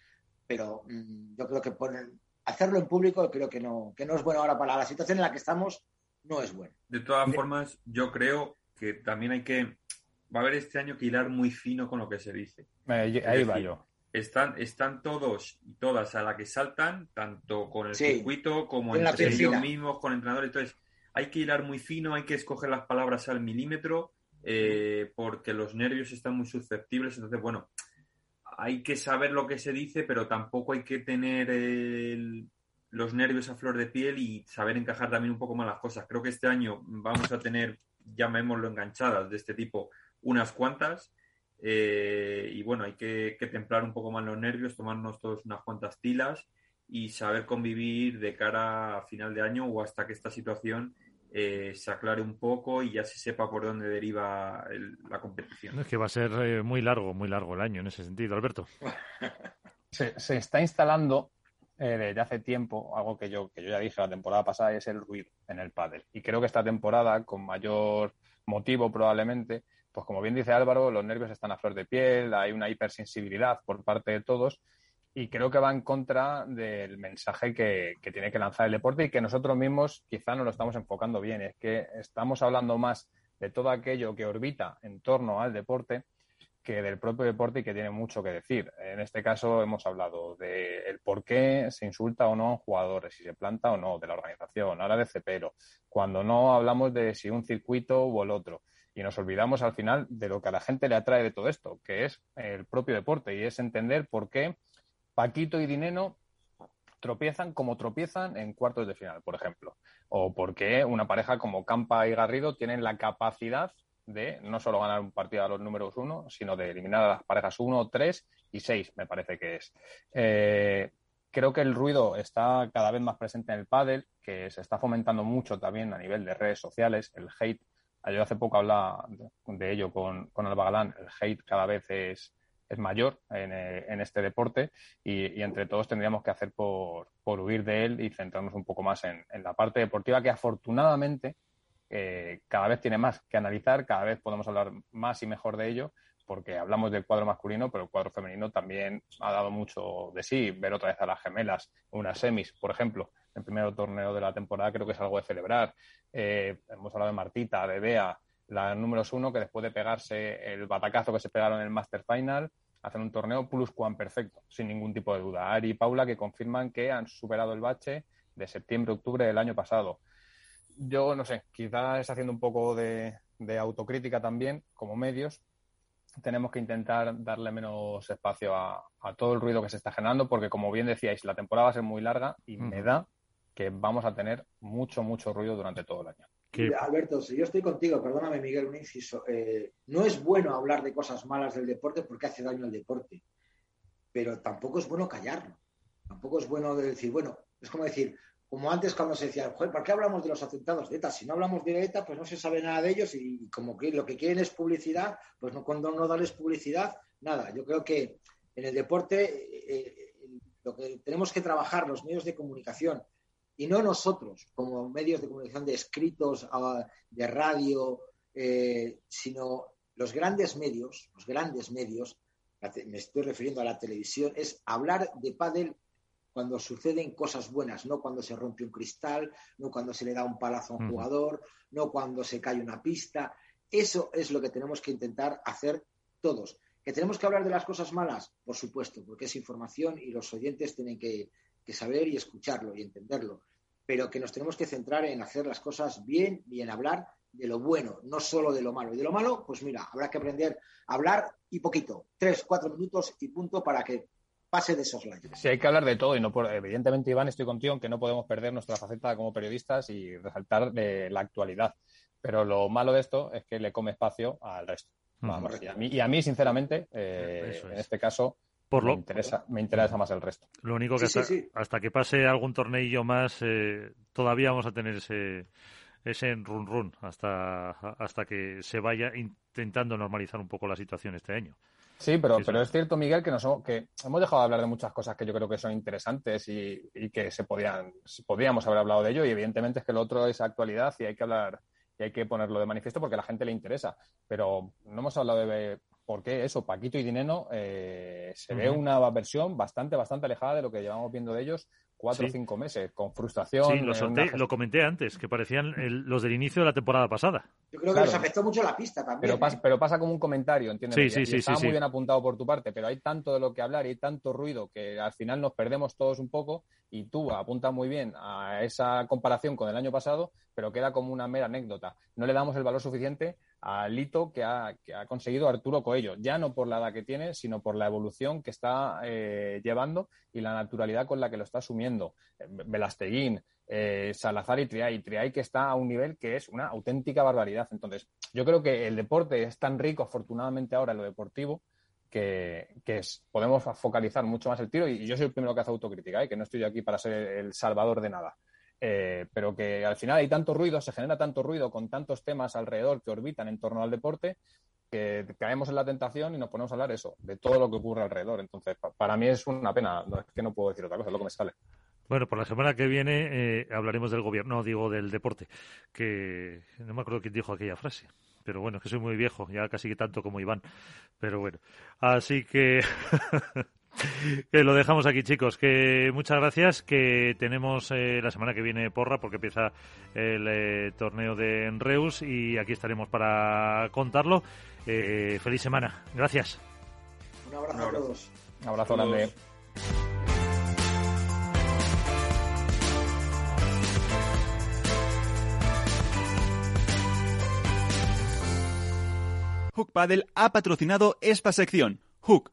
pero mm, yo creo que ponen, hacerlo en público creo que no, que no es bueno ahora para la situación en la que estamos, no es bueno.
De todas formas, yo creo que también hay que, va a haber este año que hilar muy fino con lo que se dice.
ahí va yo.
Están, están todos y todas a la que saltan, tanto con el circuito como entre ellos mismos, con entrenadores. Entonces, hay que hilar muy fino, hay que escoger las palabras al milímetro, eh, porque los nervios están muy susceptibles. Entonces, bueno, hay que saber lo que se dice, pero tampoco hay que tener los nervios a flor de piel y saber encajar también un poco más las cosas. Creo que este año vamos a tener, llamémoslo enganchadas de este tipo, unas cuantas. Eh, y bueno, hay que, templar un poco más los nervios, tomarnos todos unas cuantas tilas y saber convivir de cara a final de año o hasta que esta situación eh, se aclare un poco y ya se sepa por dónde deriva la competición.
Es que va a ser eh, muy largo, muy largo el año en ese sentido, Alberto.
se, está instalando eh, desde hace tiempo algo que yo, que yo ya dije la temporada pasada, es el ruido en el pádel. Y creo que esta temporada, con mayor motivo probablemente, pues como bien dice Álvaro, los nervios están a flor de piel, hay una hipersensibilidad por parte de todos y creo que va en contra del mensaje que, tiene que lanzar el deporte y que nosotros mismos quizá no lo estamos enfocando bien. Es que estamos hablando más de todo aquello que orbita en torno al deporte que del propio deporte y que tiene mucho que decir. En este caso hemos hablado de por qué se insulta o no a un jugador, si se planta o no, de la organización, ahora de Cepero, cuando no hablamos de si un circuito o el otro. Y nos olvidamos al final de lo que a la gente le atrae de todo esto, que es el propio deporte y es entender por qué Paquito y Dineno tropiezan como tropiezan en cuartos de final, por ejemplo. O porque una pareja como Campa y Garrido tienen la capacidad de no solo ganar un partido a los números uno, sino de eliminar a las parejas uno, tres y seis, me parece que es. Eh, creo que el ruido está cada vez más presente en el pádel, que se está fomentando mucho también a nivel de redes sociales, el hate. Yo hace poco hablaba de ello con, con Alba Galán, el hate cada vez es, es mayor eh, en, este deporte y, entre todos tendríamos que hacer por, huir de él y centrarnos un poco más en, la parte deportiva que afortunadamente eh, cada vez tiene más que analizar, cada vez podemos hablar más y mejor de ello porque hablamos del cuadro masculino, pero el cuadro femenino también ha dado mucho de sí. Ver otra vez a las gemelas, unas semis, por ejemplo, el primer torneo de la temporada creo que es algo de celebrar. Eh, hemos hablado de Martita, de Bea, la números uno, que después de pegarse el batacazo que se pegaron en el Master Final, hacen un torneo plus cuan perfecto, sin ningún tipo de duda. Ari y Paula que confirman que han superado el bache de septiembre-octubre del año pasado. Yo no sé, quizás haciendo un poco de, autocrítica también, como medios, tenemos que intentar darle menos espacio a, todo el ruido que se está generando, porque como bien decíais, la temporada va a ser muy larga y me da que vamos a tener mucho, mucho ruido durante todo el año.
Alberto, si yo estoy contigo, perdóname Miguel, un inciso, eh, no es bueno hablar de cosas malas del deporte porque hace daño al deporte, pero tampoco es bueno callarlo, tampoco es bueno decir, bueno, es como decir, como antes cuando se decía, joder, ¿por qué hablamos de los atentados de ETA? Si no hablamos de ETA, pues no se sabe nada de ellos y como que lo que quieren es publicidad, pues no, cuando no darles publicidad, nada. Yo creo que en el deporte eh, eh, lo que tenemos que trabajar, los medios de comunicación, y no nosotros como medios de comunicación de escritos, de radio, eh, sino los grandes medios, los grandes medios, me estoy refiriendo a la televisión, es hablar de pádel cuando suceden cosas buenas, no cuando se rompe un cristal, no cuando se le da un palazo a un jugador, no cuando se cae una pista. Eso es lo que tenemos que intentar hacer todos. ¿Que tenemos que hablar de las cosas malas? Por supuesto, porque es información y los oyentes tienen que, que saber y escucharlo y entenderlo, pero que nos tenemos que centrar en hacer las cosas bien y en hablar de lo bueno, no solo de lo malo. Y de lo malo, pues mira, habrá que aprender a hablar y poquito, tres, cuatro minutos y punto para que pase de esos lados.
Sí, hay que hablar de todo y no por, evidentemente, Iván, estoy contigo en que no podemos perder nuestra faceta como periodistas y resaltar de la actualidad. Pero lo malo de esto es que le come espacio al resto. y, a mí, y a mí, sinceramente, eh, en este caso, me, interesa, me interesa más el resto.
Lo único que hasta, que pase algún tornillo más, eh, todavía vamos a tener ese, ese run run hasta, hasta que se vaya intentando normalizar un poco la situación este año.
Sí, pero, pero es cierto, Miguel, que, nos, que hemos dejado de hablar de muchas cosas que yo creo que son interesantes y, que se podían, podríamos haber hablado de ello y evidentemente es que lo otro es actualidad y hay que hablar y hay que ponerlo de manifiesto porque a la gente le interesa. Pero no hemos hablado de por qué eso, Paquito y Dineno, eh, se ve una versión bastante, bastante alejada de lo que llevamos viendo de ellos cuatro o cinco meses, con frustración.
Sí, lo, eh, lo comenté antes, que parecían los del inicio de la temporada pasada.
Yo creo que les afectó mucho la pista también.
Pero, pasa, ¿eh? pero pasa como un comentario, ¿entiendes? Sí, sí, sí. Está muy bien apuntado por tu parte, pero hay tanto de lo que hablar y hay tanto ruido que al final nos perdemos todos un poco y tú apuntas muy bien a esa comparación con el año pasado, pero queda como una mera anécdota. No le damos el valor suficiente al hito que ha, conseguido Arturo Coello, ya no por la edad que tiene, sino por la evolución que está eh, llevando y la naturalidad con la que lo está asumiendo. Velasteguín, eh, Salazar y Triay, Triay que está a un nivel que es una auténtica barbaridad. Entonces, yo creo que el deporte es tan rico, afortunadamente ahora en lo deportivo, que, podemos focalizar mucho más el tiro y, yo soy el primero que hace autocrítica, ¿eh? que no estoy aquí para ser el salvador de nada. Eh, pero que al final hay tanto ruido, se genera tanto ruido con tantos temas alrededor que orbitan en torno al deporte, que caemos en la tentación y nos ponemos a hablar eso, de todo lo que ocurre alrededor. Entonces, para mí es una pena, no, es que no puedo decir otra cosa, es lo que me sale.
Bueno, por la semana que viene eh, hablaremos del gobierno, no digo del deporte, que no me acuerdo quién dijo aquella frase pero bueno, es que soy muy viejo, ya casi que tanto como Iván. Pero bueno, así que que lo dejamos aquí, chicos. Que muchas gracias. Que tenemos eh, la semana que viene porra porque empieza el eh, torneo de Reus y aquí estaremos para contarlo. Eh, feliz semana. Gracias.
Un abrazo a todos.
Un abrazo grande.
Hook Paddle ha patrocinado esta sección. Hook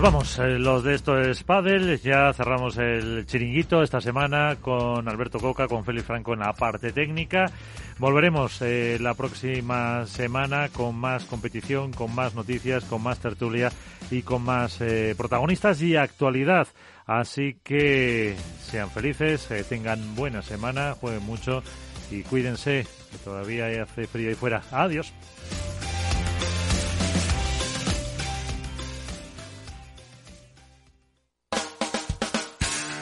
Vamos, eh, los de esto es Padel. Ya cerramos el chiringuito esta semana con Alberto Coca, con Félix Franco en la parte técnica. Volveremos eh, la próxima semana con más competición, con más noticias, con más tertulia y con más eh, protagonistas y actualidad. Así que sean felices, tengan buena semana, jueguen mucho y cuídense, que todavía hace frío ahí fuera. Adiós.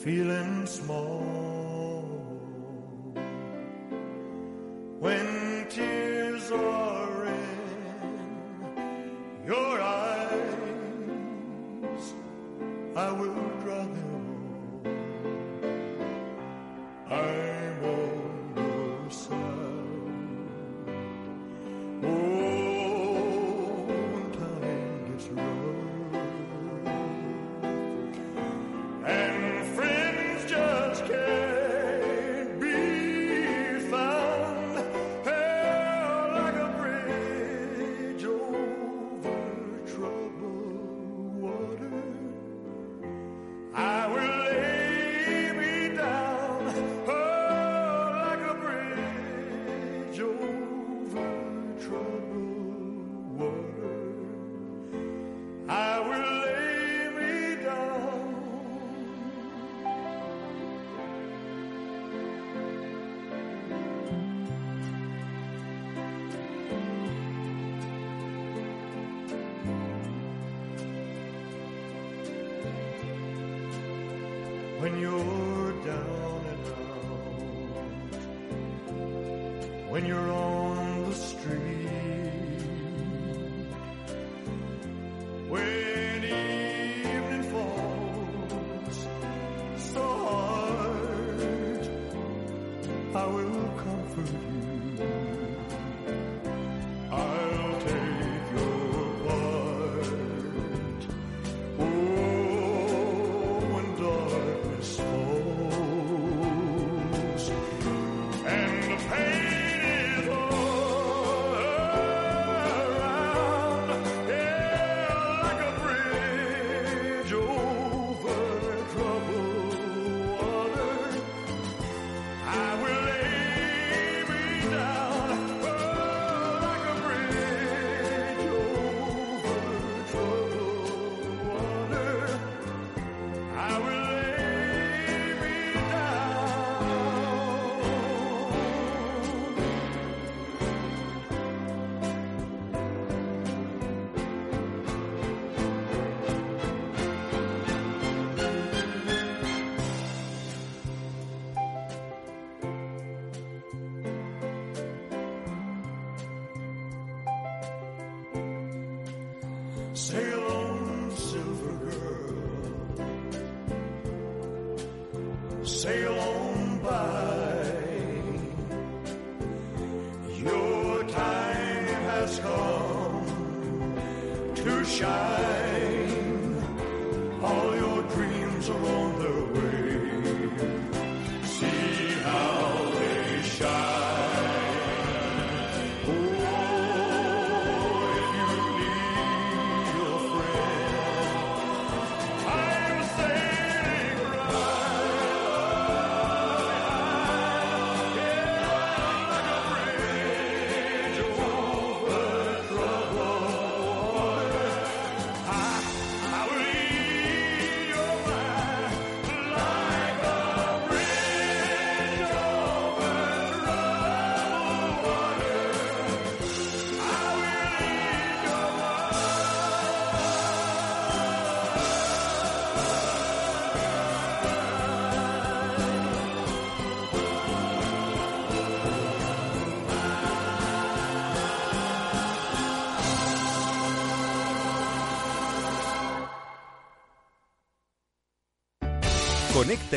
feeling small.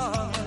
heart.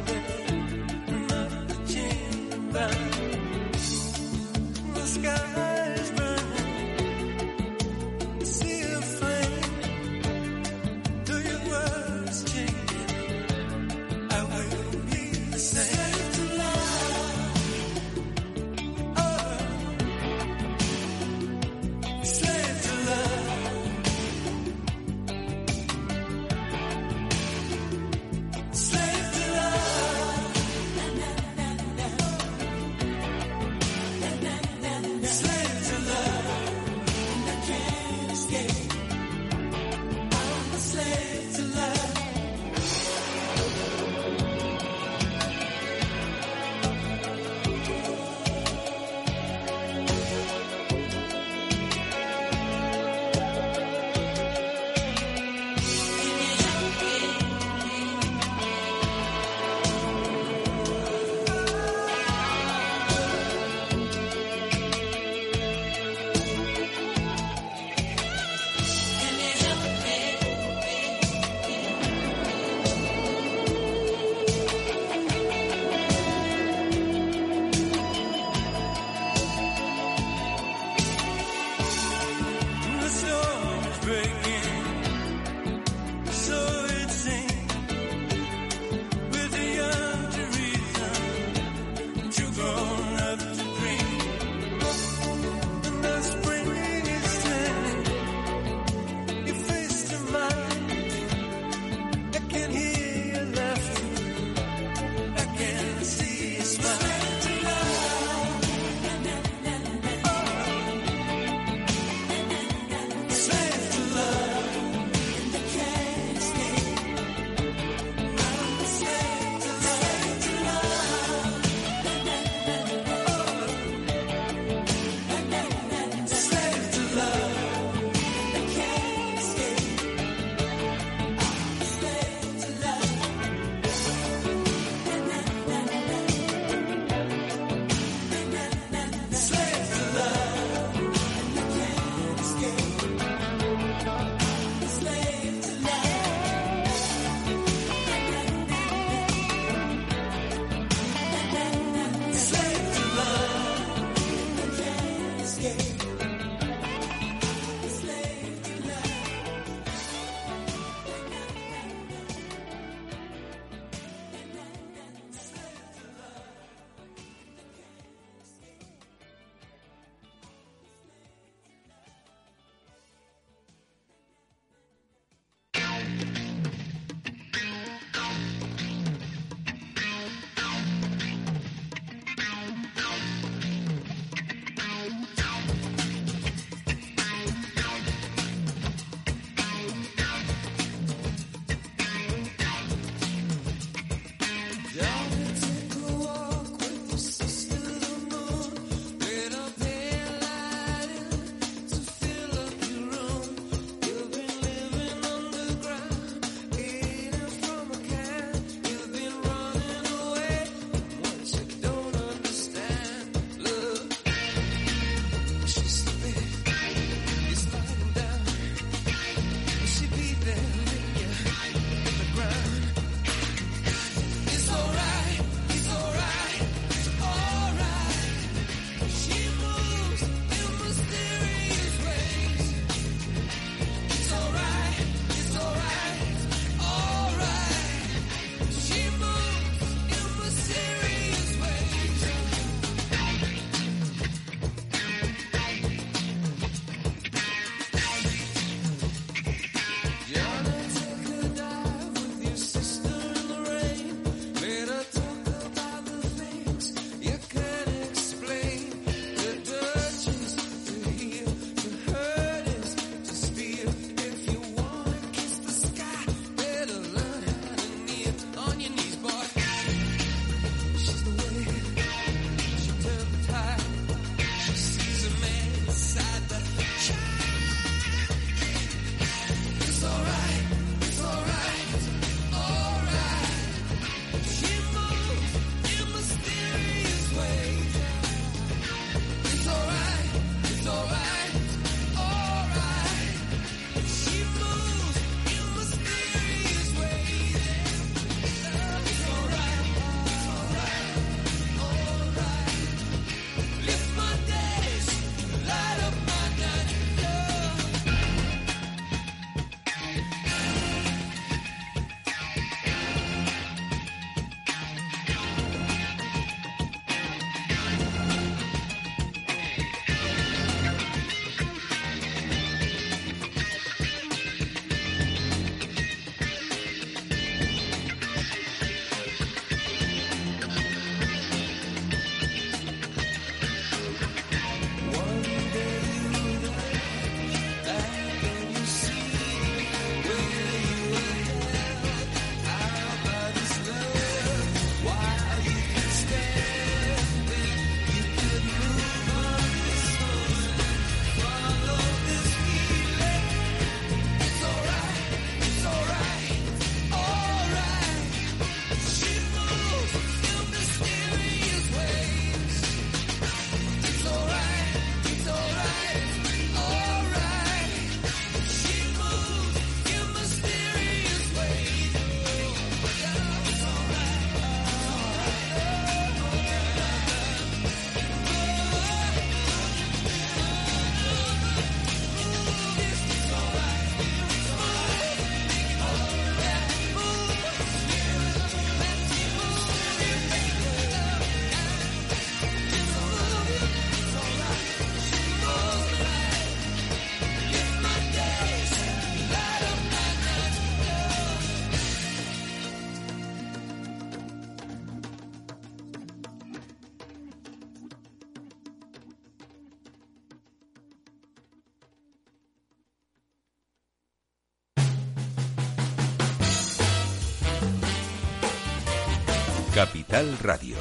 Radio,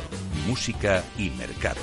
Música y Mercados.